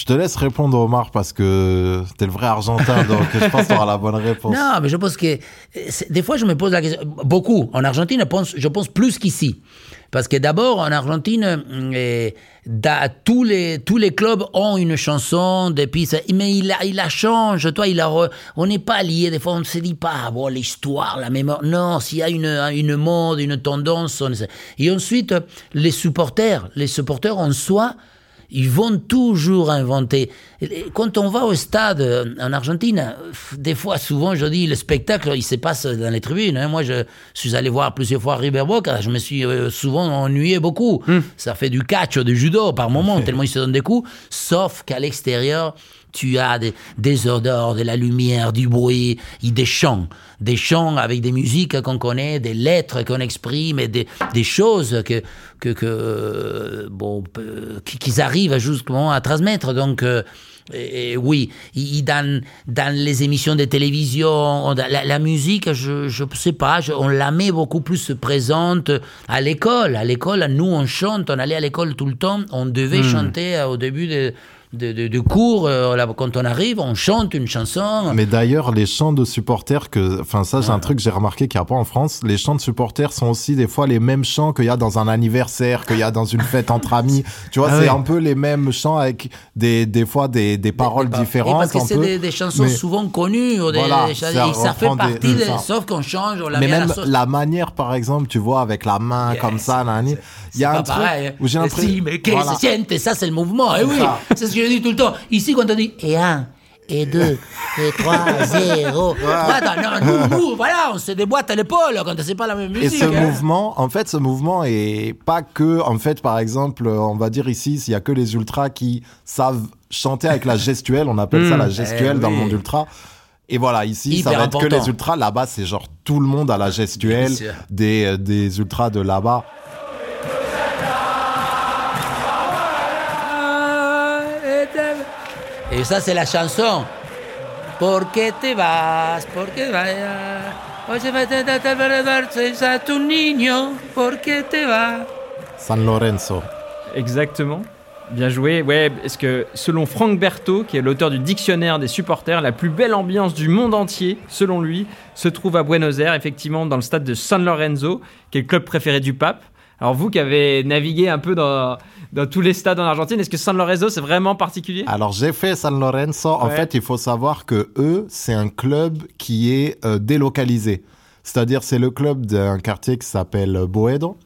C: Je te laisse répondre, Omar, parce que t'es le vrai Argentin, *laughs* donc je pense que t'auras la bonne réponse.
B: Non, mais je pense que des fois je me pose la question. Beaucoup en Argentine, je pense, je pense plus qu'ici, parce que d'abord en Argentine, da- tous les tous les clubs ont une chanson depuis, mais il la, il la change. Toi, il la re- on n'est pas lié. Des fois, on ne se dit pas bon l'histoire, la mémoire. Non, s'il y a une une mode, une tendance, on et ensuite les supporters, les supporters en soi. Ils vont toujours inventer. Quand on va au stade euh, en Argentine, des fois, souvent, je dis, le spectacle, il se passe dans les tribunes. hein. Moi, je suis allé voir plusieurs fois River Boca. Je me suis euh, souvent ennuyé beaucoup. Ça fait du catch, du judo par moment, *laughs* tellement ils se donnent des coups. Sauf qu'à l'extérieur, tu as des, des odeurs, de la lumière, du bruit, et des chants. Des chants avec des musiques qu'on connaît, des lettres qu'on exprime, et des, des choses que, que, que euh, bon, qui- qu'ils arrivent justement à transmettre. Donc, euh, et- oui, dans, dans les émissions de télévision, on- la, la musique, je je sais pas, je- on la met beaucoup plus présente à l'école. À l'école, nous, on chante, on allait à l'école tout le temps, on devait chanter euh, au début de, de, de- de cours, euh, là, quand on arrive, on chante une chanson.
C: Mais d'ailleurs, les chants de supporters, que, enfin ça, c'est un truc que j'ai remarqué qu'il n'y a pas en France. Les chants de supporters sont aussi des fois les mêmes chants qu'il y a dans un anniversaire, qu'il y a dans une fête entre amis. *laughs* Tu vois,
A: Ah
C: c'est
A: ouais.
C: un peu les mêmes chants avec des, des fois des, des paroles différentes.
B: parce que c'est des, des chansons
C: Mais-
B: souvent connues, ou des,
C: Voilà, ça
B: ça fait partie, de, sauf qu'on change, on la
C: Mais
B: met à
C: même
B: la sauce.
C: la manière, par exemple, tu vois, avec la main
B: Yes.
C: comme ça, il y a un truc
B: pareil, hein.
C: où j'ai l'impression.
B: Si, mais qu'est-ce
C: Voilà.
B: que c'est Ça, c'est le mouvement. Eh oui, c'est ce que je dis tout le temps. Ici, quand on dit et un, et deux, et trois, *laughs* zéro. Attends, non, nous, nous, voilà, on se déboîte à l'épaule quand c'est pas la même
C: Et
B: musique.
C: ce
B: hein.
C: mouvement, en fait, ce mouvement est pas que, en fait, par exemple, on va dire ici, s'il y a que les ultras qui savent chanter avec la gestuelle, on appelle ça
A: Mm.
C: la gestuelle
B: Eh
C: dans le monde ultra. Et voilà, ici, ça va être que les ultras. Là-bas, c'est genre tout le monde a la gestuelle des, euh, des ultras de là-bas.
B: Et ça, c'est la chanson. Te vas, te vas.
C: San Lorenzo.
G: Exactement. Bien joué. Ouais, est-ce que selon Frank Berthaud, qui est l'auteur du dictionnaire des supporters, la plus belle ambiance du monde entier, selon lui, se trouve à Buenos Aires, effectivement, dans le stade de San Lorenzo, qui est le club préféré du pape. Alors vous qui avez navigué un peu dans, dans tous les stades en Argentine, est-ce que San Lorenzo c'est vraiment particulier?
C: Alors j'ai fait San Lorenzo. En
G: Ouais.
C: fait, il faut savoir que eux, c'est un club qui est euh, délocalisé. C'est-à-dire, c'est le club d'un quartier qui s'appelle Boedo.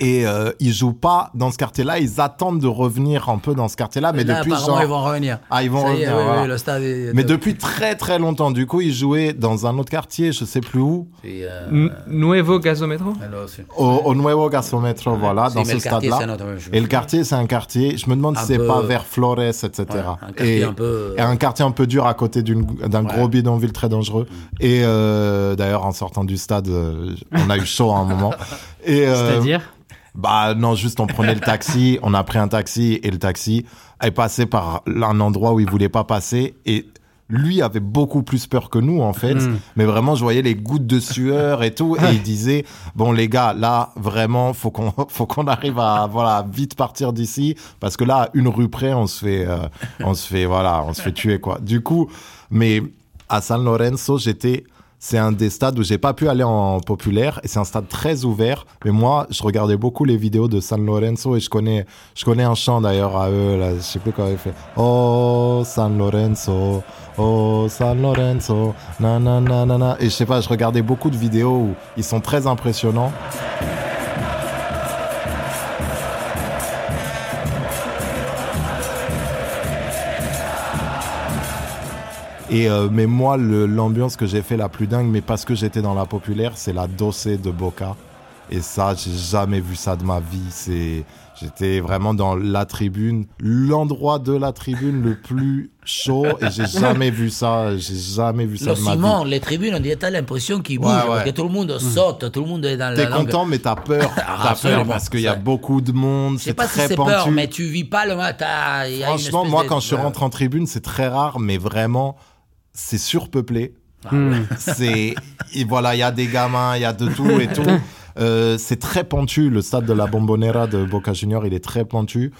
C: Et euh, ils jouent pas dans ce quartier-là. Ils attendent de revenir un peu dans ce quartier-là, mais
B: Là,
C: depuis genre.
B: ils vont revenir.
C: Ah, ils vont
B: Ça y est,
C: revenir,
B: oui,
C: voilà.
B: oui, le stade est-
C: Mais depuis très très longtemps. Du coup, ils jouaient dans un autre quartier, je sais plus où,
B: euh,
G: Nuevo Gasometro
C: au, au Nuevo Gasometro, voilà, dans ce stade-là. Et le quartier, c'est un quartier. Je me demande
B: Un
C: si c'est
B: peu-
C: pas vers Flores, etc.
B: un quartier
C: et,
B: un peu-
C: et un quartier un peu dur à côté d'une d'un gros bidonville très dangereux. Et euh, d'ailleurs, en sortant du stade, euh, on a eu chaud à un moment. *laughs* Et euh,
A: C'est-à-dire?
C: Bah non, juste on prenait le taxi, *laughs* on a pris un taxi et le taxi est passé par un endroit où il voulait pas passer et lui avait beaucoup plus peur que nous en fait, mais vraiment je voyais les gouttes de sueur et tout et il *laughs* disait bon les gars là vraiment faut qu'on *laughs* faut qu'on arrive à voilà vite partir d'ici parce que là à une rue près on se fait euh, on se fait voilà on se fait tuer quoi. Du coup mais à San Lorenzo j'étais c'est un des stades où j'ai pas pu aller en populaire et c'est un stade très ouvert. Mais moi, je regardais beaucoup les vidéos de San Lorenzo et je connais, je connais un chant d'ailleurs à eux là. Je sais plus comment il fait. Oh San Lorenzo, oh San Lorenzo, na na na na na. Et je sais pas, je regardais beaucoup de vidéos où ils sont très impressionnants. Et euh, mais moi, l'ambiance que j'ai fait la plus dingue, mais parce que j'étais dans la populaire, c'est la Doce de Boca. Et ça, j'ai jamais vu ça de ma vie. C'est, j'étais vraiment dans la tribune, l'endroit de la tribune le plus chaud, et j'ai *laughs* jamais vu ça. J'ai jamais vu ça
B: Le
C: de ma vie.
B: Les tribunes, on dirait t'as l'impression qu'ils
C: Ouais,
B: bougent,
C: ouais.
B: que tout le monde saute, tout le monde est dans
C: T'es
B: la langue.
C: content, mais t'as peur. *laughs*
B: Ah,
C: T'as peur parce qu'il y a
B: C'est-
C: beaucoup de monde. C'est
B: pas si
C: très
B: c'est
C: pentu.
B: peur, mais tu vis pas le matin.
C: Franchement, moi,
B: de-
C: quand je rentre en tribune, c'est très rare, mais vraiment, c'est surpeuplé.
B: Ah *laughs*
C: C'est, et voilà, il y a des gamins, il y a de tout et tout. Euh, c'est très pentu. Le stade de la Bombonera de Boca Junior, il est très pentu.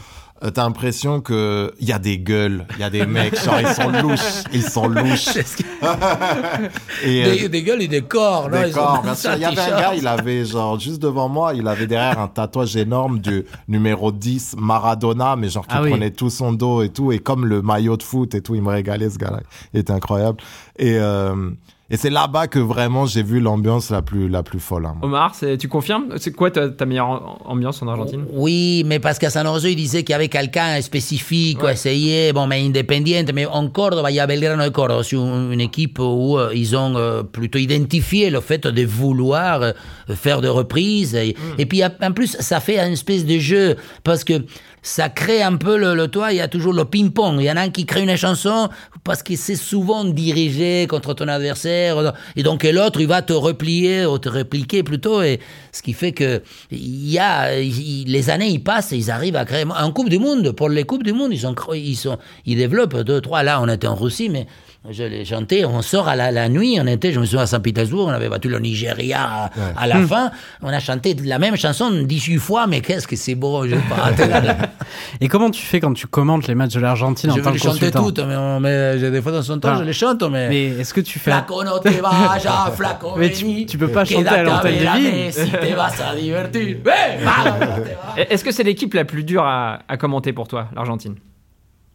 C: Euh, T'as l'impression que il y a des gueules, il y a des mecs, genre ils sont louches, ils sont louches. *laughs* *laughs* et, euh,
B: Des, des gueules et des corps, ils
C: D'accord,
B: ont
C: bien sûr. Il y avait un gars, il avait genre juste devant moi, il avait derrière un tatouage énorme du numéro 10 Maradona, mais genre qui
A: Ah oui.
C: prenait tout son dos et tout, et comme le maillot de foot et tout, il me régalait ce gars-là. Il était incroyable. Et, euh, et c'est là-bas que vraiment j'ai vu l'ambiance la plus, la plus folle. hein.
G: Omar, tu confirmes? C'est quoi ta, ta meilleure am- ambiance en Argentine?
B: Oui, mais parce qu'à San Lorenzo, il disait qu'il y avait quelqu'un spécifique, essayé, bon, mais independiente, mais en Cordoba, il y a Belgrano et Cordoba, c'est une, une équipe où euh, ils ont euh, plutôt identifié le fait de vouloir euh, faire des reprises. Et, et puis, en plus, ça fait une espèce de jeu, parce que ça crée un peu le, le toit, il y a toujours le ping-pong. Il y en a un qui crée une chanson parce que c'est souvent dirigé contre ton adversaire. Et donc l'autre, il va te replier ou te répliquer plutôt. Et ce qui fait que il y a, les années, ils passent et ils arrivent à créer un Coupe du Monde. Pour les Coupes du Monde, ils, ont, cr- ils, sont, ils développent deux, trois. Là, on était en Russie, mais je l'ai chanté. On sort à la, la nuit, on était, je me souviens, à Saint-Pétersbourg, on avait battu le Nigeria à, à la fin. On a chanté la même chanson 18 fois, mais qu'est-ce que c'est beau, je. *laughs*
A: Et comment tu fais quand tu commentes les matchs de l'Argentine en
B: Je
A: tant
B: vais
A: que
B: les chanter
A: consultant
B: toutes, mais, on- mais j'ai des fois dans son temps,
A: Ah.
B: je les chante, mais...
A: Mais est-ce que tu fais
B: Flaco no te vayas, flaco
A: Mais tu- tu peux pas chanter à l'antenne de ville.
B: Messi, te vas a divertir. *laughs* Te vas.
G: Est-ce que c'est l'équipe la plus dure à, à commenter pour toi, l'Argentine?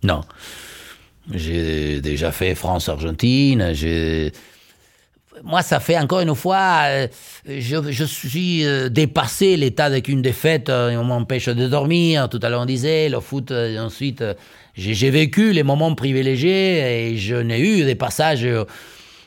B: Non. J'ai déjà fait France-Argentine. Moi, ça fait encore une fois, euh, je, suis euh, dépassé l'état avec une défaite, euh, on m'empêche de dormir. Tout à l'heure, on disait, le foot, et ensuite, j'ai vécu les moments privilégiés et je n'ai eu des passages.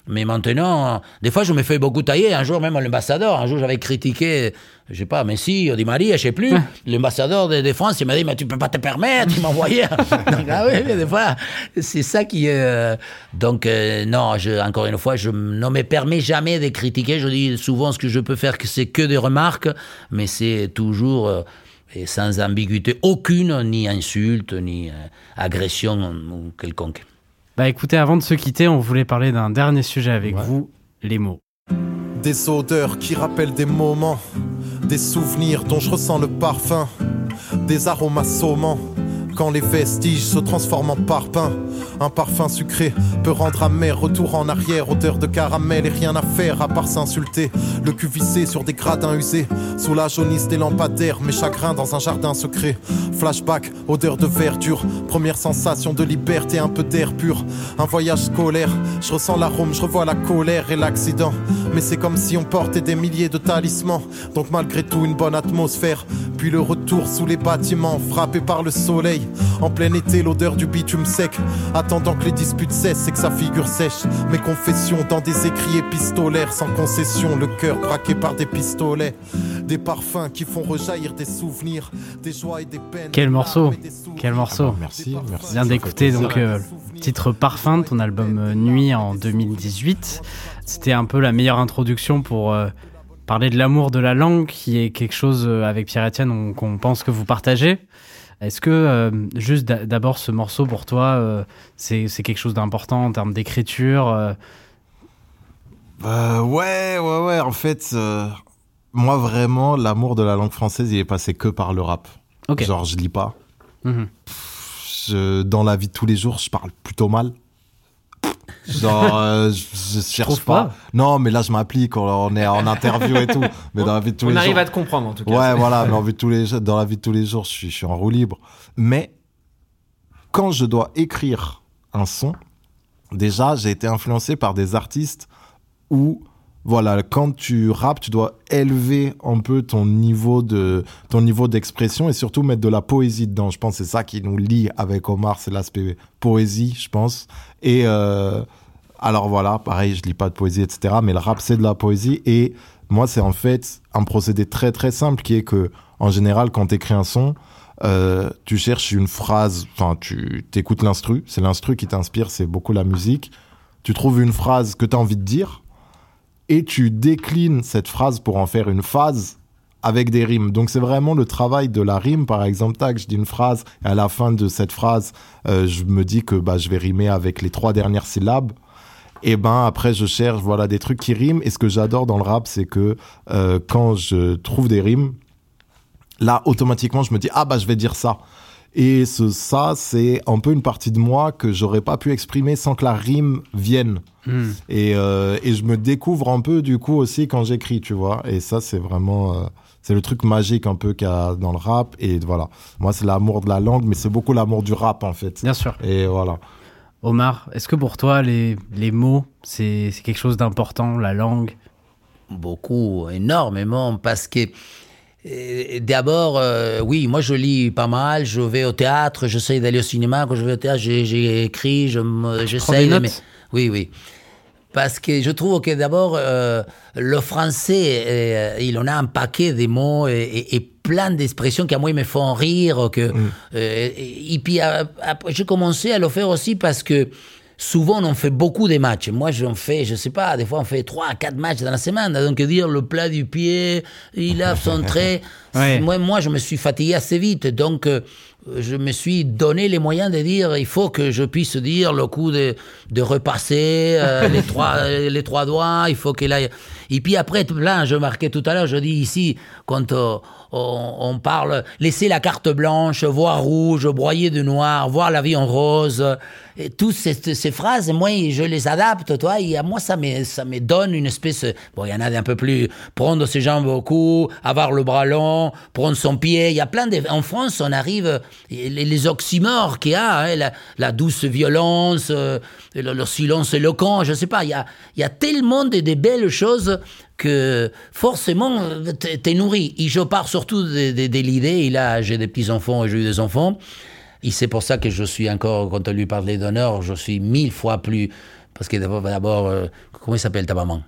B: Euh, mais maintenant, des fois, je me fais beaucoup tailler. Un jour, même l'ambassadeur, un jour, j'avais critiqué, je sais pas, Messi, Di Maria, je sais plus. L'ambassadeur de, de France, il m'a dit, mais tu peux pas te permettre, il m'envoyait. *laughs* *laughs* Donc, ah oui, mais des fois, c'est ça qui est. euh, Donc, euh, non, je, encore une fois, je ne me permets jamais de critiquer. Je dis souvent ce que je peux faire, c'est que des remarques, mais c'est toujours. euh, et sans ambiguïté aucune, ni insulte, ni euh, agression ou quelconque.
A: Bah écoutez, avant de se quitter, on voulait parler d'un dernier sujet avec vous, les mots.
E: Des odeurs qui rappellent des moments, des souvenirs dont je ressens le parfum, des aromes assommants. Quand les vestiges se transforment en parpaing, un parfum sucré peut rendre amer. Retour en arrière, odeur de caramel et rien à faire à part s'insulter. Le cul vissé sur des gradins usés, sous la jaunisse des lampadaires, mes chagrins dans un jardin secret. Flashback, odeur de verdure, première sensation de liberté, un peu d'air pur. Un voyage scolaire, je ressens l'arôme, je revois la colère et l'accident. Mais c'est comme si on portait des milliers de talismans, donc malgré tout une bonne atmosphère. Puis le retour sous les bâtiments, frappé par le soleil. En plein été, l'odeur du bitume sec. Attendant que les disputes cessent et que sa figure sèche. Mes confessions dans des écrits épistolaires, sans concession, le cœur braqué par des pistolets. Des parfums qui font rejaillir des souvenirs, des joies et des peines.
A: Quel morceau. Quel morceau
C: Merci, merci. Ça fait
A: d'écouter donc euh, titre Parfum de ton album euh, Nuit en 2018. C'était un peu la meilleure introduction pour euh, parler de l'amour de la langue, qui est quelque chose euh, avec Pierre-Etienne on- qu'on pense que vous partagez. Est-ce que euh, juste d'a- d'abord ce morceau pour toi, euh, c'est quelque chose d'important en termes d'écriture euh,
C: Euh, ouais, ouais, ouais. En fait, euh, moi vraiment, l'amour de la langue française, il est passé que par le rap.
A: Ok.
C: Genre, je lis pas.
A: Mhm.
C: Je- dans la vie de tous les jours, je parle plutôt mal. Genre, euh, je, je cherche pas.
A: pas
C: Non, mais là, je m'applique. On, on est en interview et tout. *laughs* Mais dans la vie de tous
G: On
C: les
G: arrive
C: jours.
G: à te comprendre en tout cas.
C: Ouais, *laughs* voilà, mais en vue de tous les, dans la vie de tous les jours, je suis, je suis en roue libre. Mais quand je dois écrire un son, déjà, j'ai été influencé par des artistes où, voilà, quand tu rappes, tu dois élever un peu ton niveau de, ton niveau d'expression et surtout mettre de la poésie dedans. Je pense c'est ça qui nous lie avec Omar, c'est l'aspect poésie, je pense. Et, euh, Alors voilà, pareil, je lis pas de poésie, etc. Mais le rap, c'est de la poésie. Et moi, c'est en fait un procédé très très simple qui est que, en général, quand tu écris un son, euh, tu cherches une phrase, enfin, tu t'écoutes l'instru. C'est l'instru qui t'inspire, c'est beaucoup la musique. Tu trouves une phrase que tu as envie de dire et tu déclines cette phrase pour en faire une phase avec des rimes. Donc c'est vraiment le travail de la rime. Par exemple, tac, je dis une phrase et à la fin de cette phrase, euh, je me dis que bah, je vais rimer avec les trois dernières syllabes. Et ben après je cherche voilà des trucs qui riment. Et ce que j'adore dans le rap, c'est que euh, quand je trouve des rimes, là automatiquement je me dis ah bah je vais dire ça. Et ce ça c'est un peu une partie de moi que j'aurais pas pu exprimer sans que la rime vienne.
A: Hmm.
C: Et, euh, et je me découvre un peu du coup aussi quand j'écris, tu vois. Et ça, c'est vraiment, euh, c'est le truc magique un peu qu'il y a dans le rap. Et voilà, moi, c'est l'amour de la langue, mais c'est beaucoup l'amour du rap en fait.
A: Bien sûr.
C: Et voilà.
A: Omar, est-ce que pour toi, les, les mots, c'est c'est quelque chose d'important, la langue?
B: Beaucoup, énormément, parce que euh, d'abord, euh, oui, moi je lis pas mal, je vais au théâtre, j'essaie d'aller au cinéma. Quand je vais au théâtre, j'ai- me-
A: prends
B: j'essaie. mais- Oui, oui. Parce que je trouve que d'abord, euh, le français, euh, il en a un paquet de mots et, et- et plein d'expressions qui à moi me font rire. Que, euh, et puis euh, après, j'ai commencé à le faire aussi parce que souvent on fait beaucoup de matchs. Moi, j'en fais, je sais pas, des fois on fait trois, quatre matchs dans la semaine. Donc dire le plat du pied, il a son trait. *laughs*
A: Ouais.
B: Moi, moi, je me suis fatigué assez vite. Donc, euh, je me suis donné les moyens de dire il faut que je puisse dire le coup de, de repasser euh, *laughs* les, trois, euh, les trois doigts. Il faut qu'il aille. Et puis après, là, je marquais tout à l'heure, je dis ici, quand euh, on, on parle, laisser la carte blanche, voir rouge, broyer de noir, voir la vie en rose, toutes ces, phrases, moi, je les adapte, toi, et à moi, ça me, ça me donne une espèce, bon, il y en a d'un peu plus, prendre ses jambes au cou, avoir le bras long, prendre son pied, il y a plein de, en France, on arrive, les, les oxymores qu'il y a, hein, la, douce violence, euh, le, le silence éloquent, je sais pas, il y a, tellement de, belles choses que forcément, t'es nourri. Et je pars surtout de, de- de l'idée, et là, j'ai des petits-enfants et j'ai eu des enfants, et c'est pour ça que je suis encore, quand on lui parlait d'honneur, je suis mille fois plus, parce que d'abord, euh, comment il s'appelle ta maman?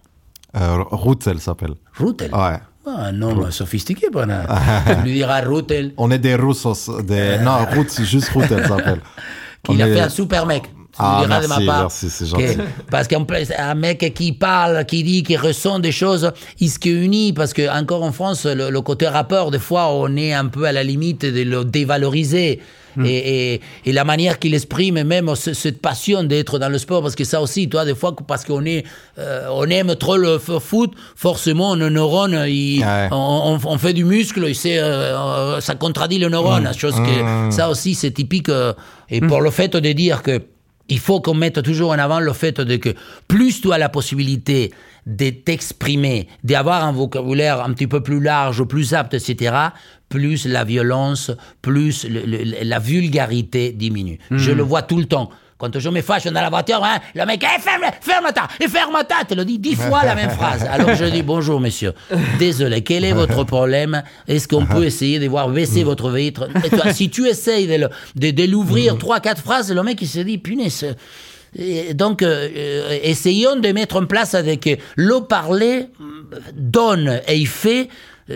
C: Euh, Roots, elle s'appelle.
B: Routel.
C: Ouais.
B: Ah, un homme sophistiqué, Bernard. *laughs* tu lui diras Routel,
C: On est des Russos. Des... Non, Roots, juste Roots, elle s'appelle. *laughs*
B: Qu'il a
C: est-
B: fait un super mec. Tu
C: Ah,
B: diras de
C: merci,
B: ma part.
C: merci, c'est
B: que-
C: gentil.
B: parce qu'en plus, un mec qui parle, qui dit, qui ressent des choses, il se unit, parce que encore en France, le, le côté rappeur, des fois, on est un peu à la limite de le dévaloriser.
C: Hmm.
B: Et, et, et la manière qu'il exprime, même ce- cette passion d'être dans le sport, parce que ça aussi, toi, des fois, parce qu'on est, euh, on aime trop le foot, forcément, nos neurones,
C: Ouais.
B: on, fait du muscle, et euh, ça contradit le neurone, chose que ça aussi, c'est typique. euh, et pour le fait de dire que il faut qu'on mette toujours en avant le fait de que plus tu as la possibilité de t'exprimer, d'avoir un vocabulaire un petit peu plus large, plus apte, etc., plus la violence, plus le- le- la vulgarité diminue. Je le vois tout le temps. Quand je me fâche dans la voiture, hein, le mec, Eh, ferme, ferme ta, et ferme ta, te le dit dix fois la même phrase. *laughs* Alors je dis, bonjour monsieur, désolé, quel est votre problème? Est-ce qu'on peut essayer de voir baisser votre vitre? Et toi, Si tu essayes de, l'ouvrir trois, quatre phrases, le mec il se dit, punaise. Et donc, euh, euh, essayons de mettre en place avec euh, le parler euh, donne. Et il fait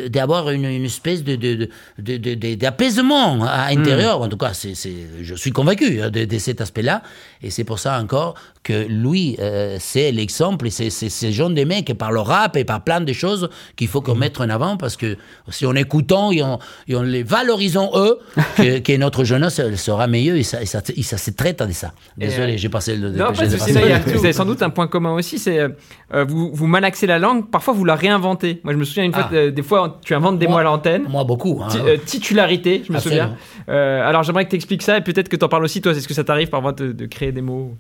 B: d'avoir une, une espèce de, de, de- de- d'apaisement à l'intérieur. En tout cas, c'est, je suis convaincu hein, de, de cet aspect-là. Et c'est pour ça encore que lui, euh, c'est l'exemple. Et c'est, ce genre de mecs par le rap et par plein de choses qu'il faut qu'on mette en avant parce que si en écoutant et en, et en les valorisant eux, *laughs* que, que notre jeunesse elle sera meilleure et ça, et ça, et ça se traite de ça. Désolé, j'ai passé le.
G: Non, pas de souci, vous avez sans doute un point commun aussi, c'est euh, euh, vous, vous malaxez la langue, parfois vous la réinventez. Moi, je me souviens une fois,
B: Ah.
G: euh, des fois, tu inventes des
B: Moi-
G: mots à l'antenne.
B: Moi, beaucoup. hein.
G: Ti- euh, titularité, je me
B: Absolument.
G: souviens. Euh, alors, j'aimerais que tu expliques ça et peut-être que tu en parles aussi, toi. Est-ce que ça t'arrive parfois de, de créer des mots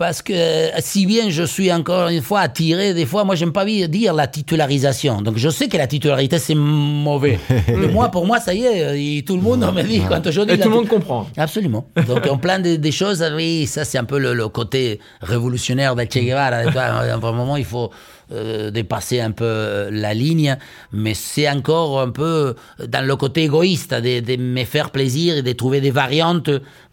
B: Parce que si bien je suis encore une fois attiré, des fois, moi, j'aime pas dire la titularisation. Donc, je sais que la titularité, c'est mauvais. *laughs* Mais moi, pour moi, ça y est, euh, et tout le monde me dit quand je dis
G: Et tout le monde comprend.
B: Absolument. Donc, en plein de, des choses, oui, ça, c'est un peu le, le côté révolutionnaire de Che Guevara. À un moment, il faut euh, dépasser un peu euh, la ligne, mais c'est encore un peu dans le côté égoïste de, de me faire plaisir et de trouver des variantes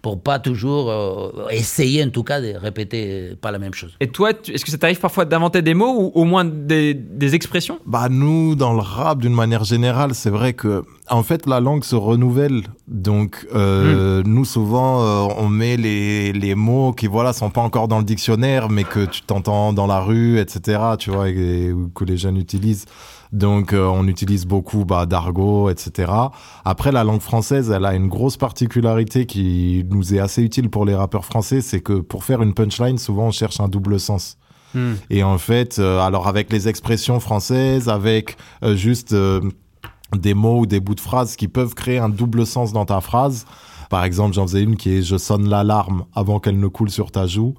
B: pour pas toujours euh, essayer en tout cas de répéter pas la même chose.
G: Et toi, est-ce que ça t'arrive parfois d'inventer des mots ou au moins des, des expressions?
C: Bah nous, dans le rap, d'une manière générale, c'est vrai que en fait la langue se renouvelle. Donc euh, nous souvent euh, on met les, les mots qui voilà sont pas encore dans le dictionnaire, mais que tu t'entends dans la rue, etc. Tu vois, et, ou que les jeunes utilisent. Donc euh, on utilise beaucoup bah, d'argot, etc. Après la langue française, elle a une grosse particularité qui nous est assez utile pour les rappeurs français, c'est que pour faire une punchline, souvent on cherche un double sens.
A: Hmm.
C: Et en fait, euh, alors avec les expressions françaises, avec euh, juste des mots ou des bouts de phrases qui peuvent créer un double sens dans ta phrase. Par exemple, j'en faisais une qui est je sonne l'alarme avant qu'elle ne coule sur ta joue.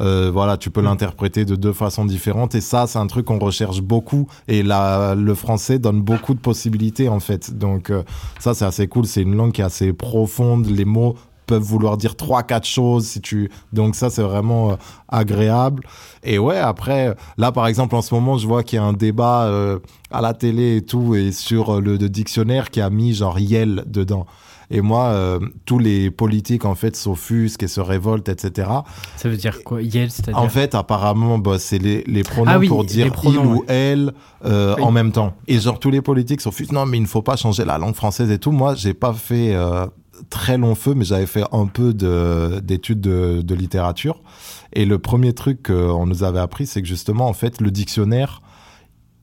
C: Euh, voilà, tu peux l'interpréter de deux façons différentes et ça, c'est un truc qu'on recherche beaucoup et la, le français donne beaucoup de possibilités en fait. Donc euh, ça, c'est assez cool. C'est une langue qui est assez profonde. Les mots peuvent vouloir dire trois quatre choses si tu donc ça c'est vraiment euh, agréable et ouais après là par exemple en ce moment je vois qu'il y a un débat euh, à la télé et tout et sur euh, le, le dictionnaire qui a mis genre yel dedans et moi euh, tous les politiques en fait s'offusquent et se révoltent etc
A: Ça veut dire quoi Yel, c'est-à-dire
C: en fait, apparemment, bah, c'est les, les pronoms
A: Ah oui,
C: pour dire
A: pronoms,
C: il ou elle euh,
A: Oui.
C: en même temps. Et genre tous les politiques fus, non mais il ne faut pas changer la langue française et tout. Moi, j'ai pas fait euh, très long feu, mais j'avais fait un peu de- d'études de, de littérature. Et le premier truc qu'on nous avait appris, c'est que justement, en fait, le dictionnaire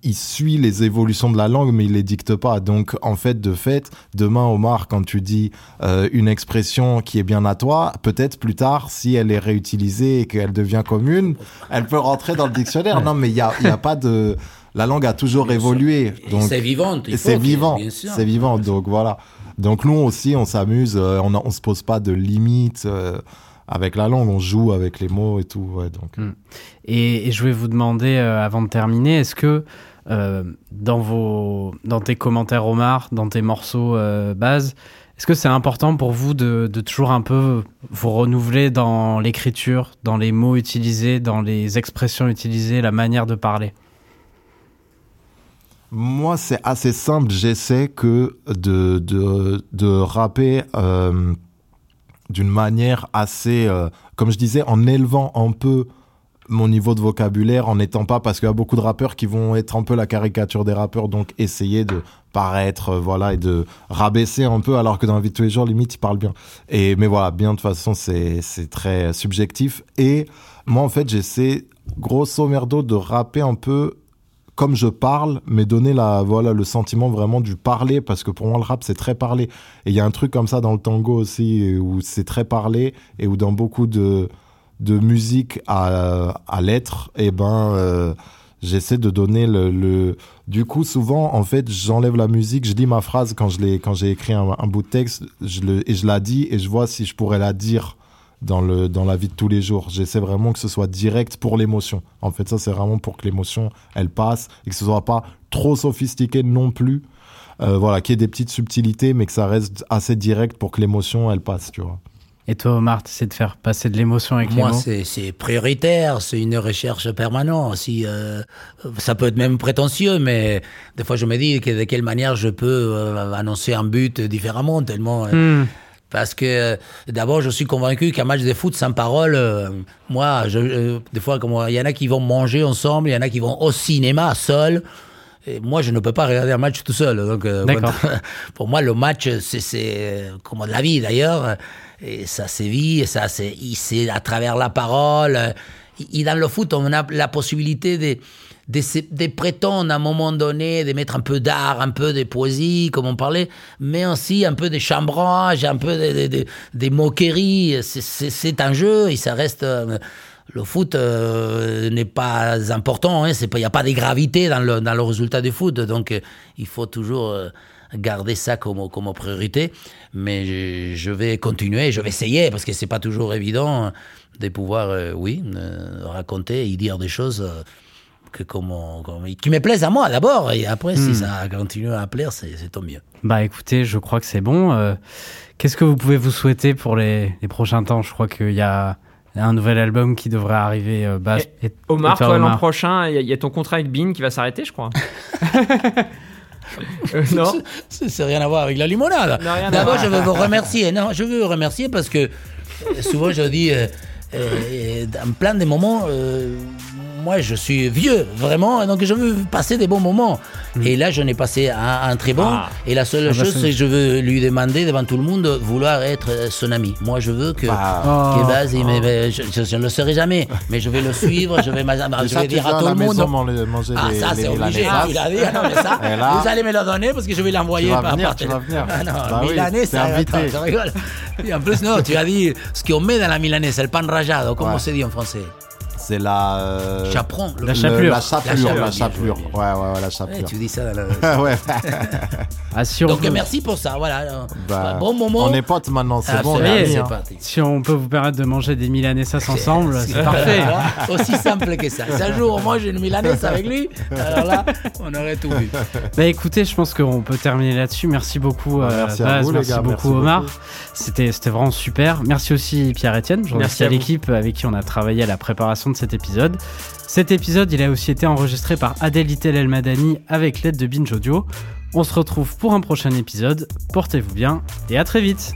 C: il suit les évolutions de la langue, mais il les dicte pas. Donc, en fait, de fait, demain, Omar, quand tu dis euh, une expression qui est bien à toi, peut-être plus tard, si elle est réutilisée et qu'elle devient commune, elle peut rentrer dans le dictionnaire. Non, mais il y a, y a pas de... La langue a toujours évolué.
B: Et
C: Donc,
B: c'est vivant.
C: c'est vivant.
B: sûr.
C: C'est vivant. Donc, voilà. Donc, nous aussi, on s'amuse. euh, on, on se pose pas de limites euh, avec la langue. On joue avec les mots et tout. Ouais, donc.
A: Mm. Et, et je vais vous demander, euh, avant de terminer, est-ce que euh, dans, vos, dans tes commentaires Omar, dans tes morceaux euh, base, est-ce que c'est important pour vous de, de toujours un peu vous renouveler dans l'écriture, dans les mots utilisés, dans les expressions utilisées, la manière de parler?
C: Moi, c'est assez simple. J'essaie que de, de, de rapper euh, d'une manière assez, euh, comme je disais, en élevant un peu mon niveau de vocabulaire, en n'étant pas, parce qu'il y a beaucoup de rappeurs qui vont être un peu la caricature des rappeurs, donc essayer de paraître, euh, voilà, et de rabaisser un peu, alors que dans la vie de tous les jours, limite, ils parlent bien. Et, mais voilà, bien, de toute façon, c'est, c'est très subjectif. Et moi, en fait, j'essaie, grosso merdo, de rapper un peu comme je parle, mais donner la, voilà, le sentiment vraiment du parler, parce que pour moi, le rap, c'est très parlé. Et il y a un truc comme ça dans le tango aussi, où c'est très parlé, et où dans beaucoup de, de musique à, à l'être, et ben, euh, j'essaie de donner le, le, du coup, souvent, en fait, j'enlève la musique, je lis ma phrase quand je l'ai, quand j'ai écrit un, bout de texte, et je la dis, et je vois si je pourrais la dire dans le dans la vie de tous les jours. J'essaie vraiment que ce soit direct pour l'émotion. En fait, ça c'est vraiment pour que l'émotion elle passe et que ce soit pas trop sophistiqué non plus. Euh, voilà, qu'il y ait des petites subtilités, mais que ça reste assez direct pour que l'émotion elle passe, tu vois.
A: Et toi Omar, tu essaies de faire passer de l'émotion avec
B: Moi,
A: les mots
B: c'est c'est prioritaire, c'est une recherche permanente. Si, euh, ça peut être même prétentieux, mais des fois je me dis que de quelle manière je peux euh, annoncer un but différemment, tellement. euh,
A: Hmm.
B: Parce que euh, d'abord, je suis convaincu qu'un match de foot sans parole, euh, moi, je, euh, des fois, il y en a qui vont manger ensemble, il y en a qui vont au cinéma seul. Et moi, je ne peux pas regarder un match tout seul. Donc, euh, *laughs* pour moi, le match, c'est- euh, comme de la vie d'ailleurs. Et ça sévit, et ça c'est c'est à travers la parole. Et dans le foot, on a la possibilité de, de, se- de prétendre à un moment donné, de mettre un peu d'art, un peu de poésie, comme on parlait, mais aussi un peu de chambrage, un peu de, de, de- de moquerie. C'est- un jeu et ça reste. euh, le foot euh, n'est pas important, hein, il n'y a pas de gravité dans le, dans le résultat du foot, donc euh, il faut toujours garder ça comme, comme priorité. Mais je, vais continuer, je vais essayer, parce que c'est pas toujours évident de pouvoir, oui, raconter et dire des choses que comme, on- comme- qui me plaisent à moi d'abord, et après, si ça continue à plaire, c'est c'est tant mieux.
A: Bah écoutez, je crois que c'est bon. Euh, Qu'est-ce que vous pouvez vous souhaiter pour les, les prochains temps? Je crois qu'il y a un nouvel album qui devrait arriver. euh, bah, et-
G: Omar,
A: et toi,
G: toi, l'an prochain, il y, a- il y a ton contrat avec Bean qui va s'arrêter, je crois. *laughs* Euh, non?
B: N'a rien à voir avec la limonade. D'abord, je veux vous remercier. Non, je veux vous remercier parce que euh, souvent je dis, euh, euh, dans plein de moments, euh, moi je suis vieux, vraiment, donc je veux passer des bons moments. Et là, j'en ai passé un, un très bon.
A: Ah.
B: Et la seule
A: Ah bah,
B: chose,
A: c'est-
B: c'est que je veux lui demander devant tout le monde de vouloir être euh, son ami. Moi, je veux que.
C: Bah,
A: Oh.
B: il me- me- je, je- je ne le serai jamais, *laughs* mais je vais le suivre, je vais, je vais dire à tout le monde.
C: manger, manger
B: Ah,
C: les,
B: ça, c'est obligé.
C: milanesas.
B: Il a dit, ah non, mais ça, *laughs*
C: là-
B: vous allez me le donner parce que je vais l'envoyer par,
C: venir, tu vas venir.
B: Ah non,
C: Bah oui,
B: milanesa,
C: t'es invité.
B: attends, je rigole. Et en plus, non, tu as dit ce qu'on met dans la milanesa, le pan rajado, comment
C: Ouais.
B: se dit en français?
C: C'est la. euh,
B: Chaperon. le-
A: La
C: le-
A: chapelure.
C: La chapelure,
B: La
C: la
B: chapelure,
C: Ouais, ouais, ouais, la
B: Ouais,
C: chapelure.
B: tu dis ça la... *laughs*
C: ouais.
A: Ah, si on
B: Donc
A: peut-
B: merci pour ça, voilà.
C: Bah,
B: bon moment.
C: On est potes maintenant, c'est
B: Ah,
C: bon, on est amis,
B: c'est
C: hein.
B: parti.
A: Si on peut vous permettre de manger des milanesas *laughs* ensemble, c'est parfait.
B: Aussi simple que ça. Si un jour, moi, j'ai une milanese avec lui, alors là, on aurait tout vu.
A: Bah écoutez, je pense qu'on peut terminer là-dessus. Merci beaucoup,
C: Bah,
A: euh,
C: merci à
A: Baz,
C: vous, les
A: merci
C: gars,
A: beaucoup
C: merci
A: Omar.
C: beaucoup.
A: C'était c'était vraiment super. Merci aussi Pierre-Etienne. Je
G: Merci
A: remercie
G: à
A: à
G: vous.
A: l'équipe avec qui on a travaillé à la préparation de cet épisode. Cet épisode, il a aussi été enregistré par Adèle Itel El Madani avec l'aide de Binge Audio. On se retrouve pour un prochain épisode. Portez-vous bien et à très vite.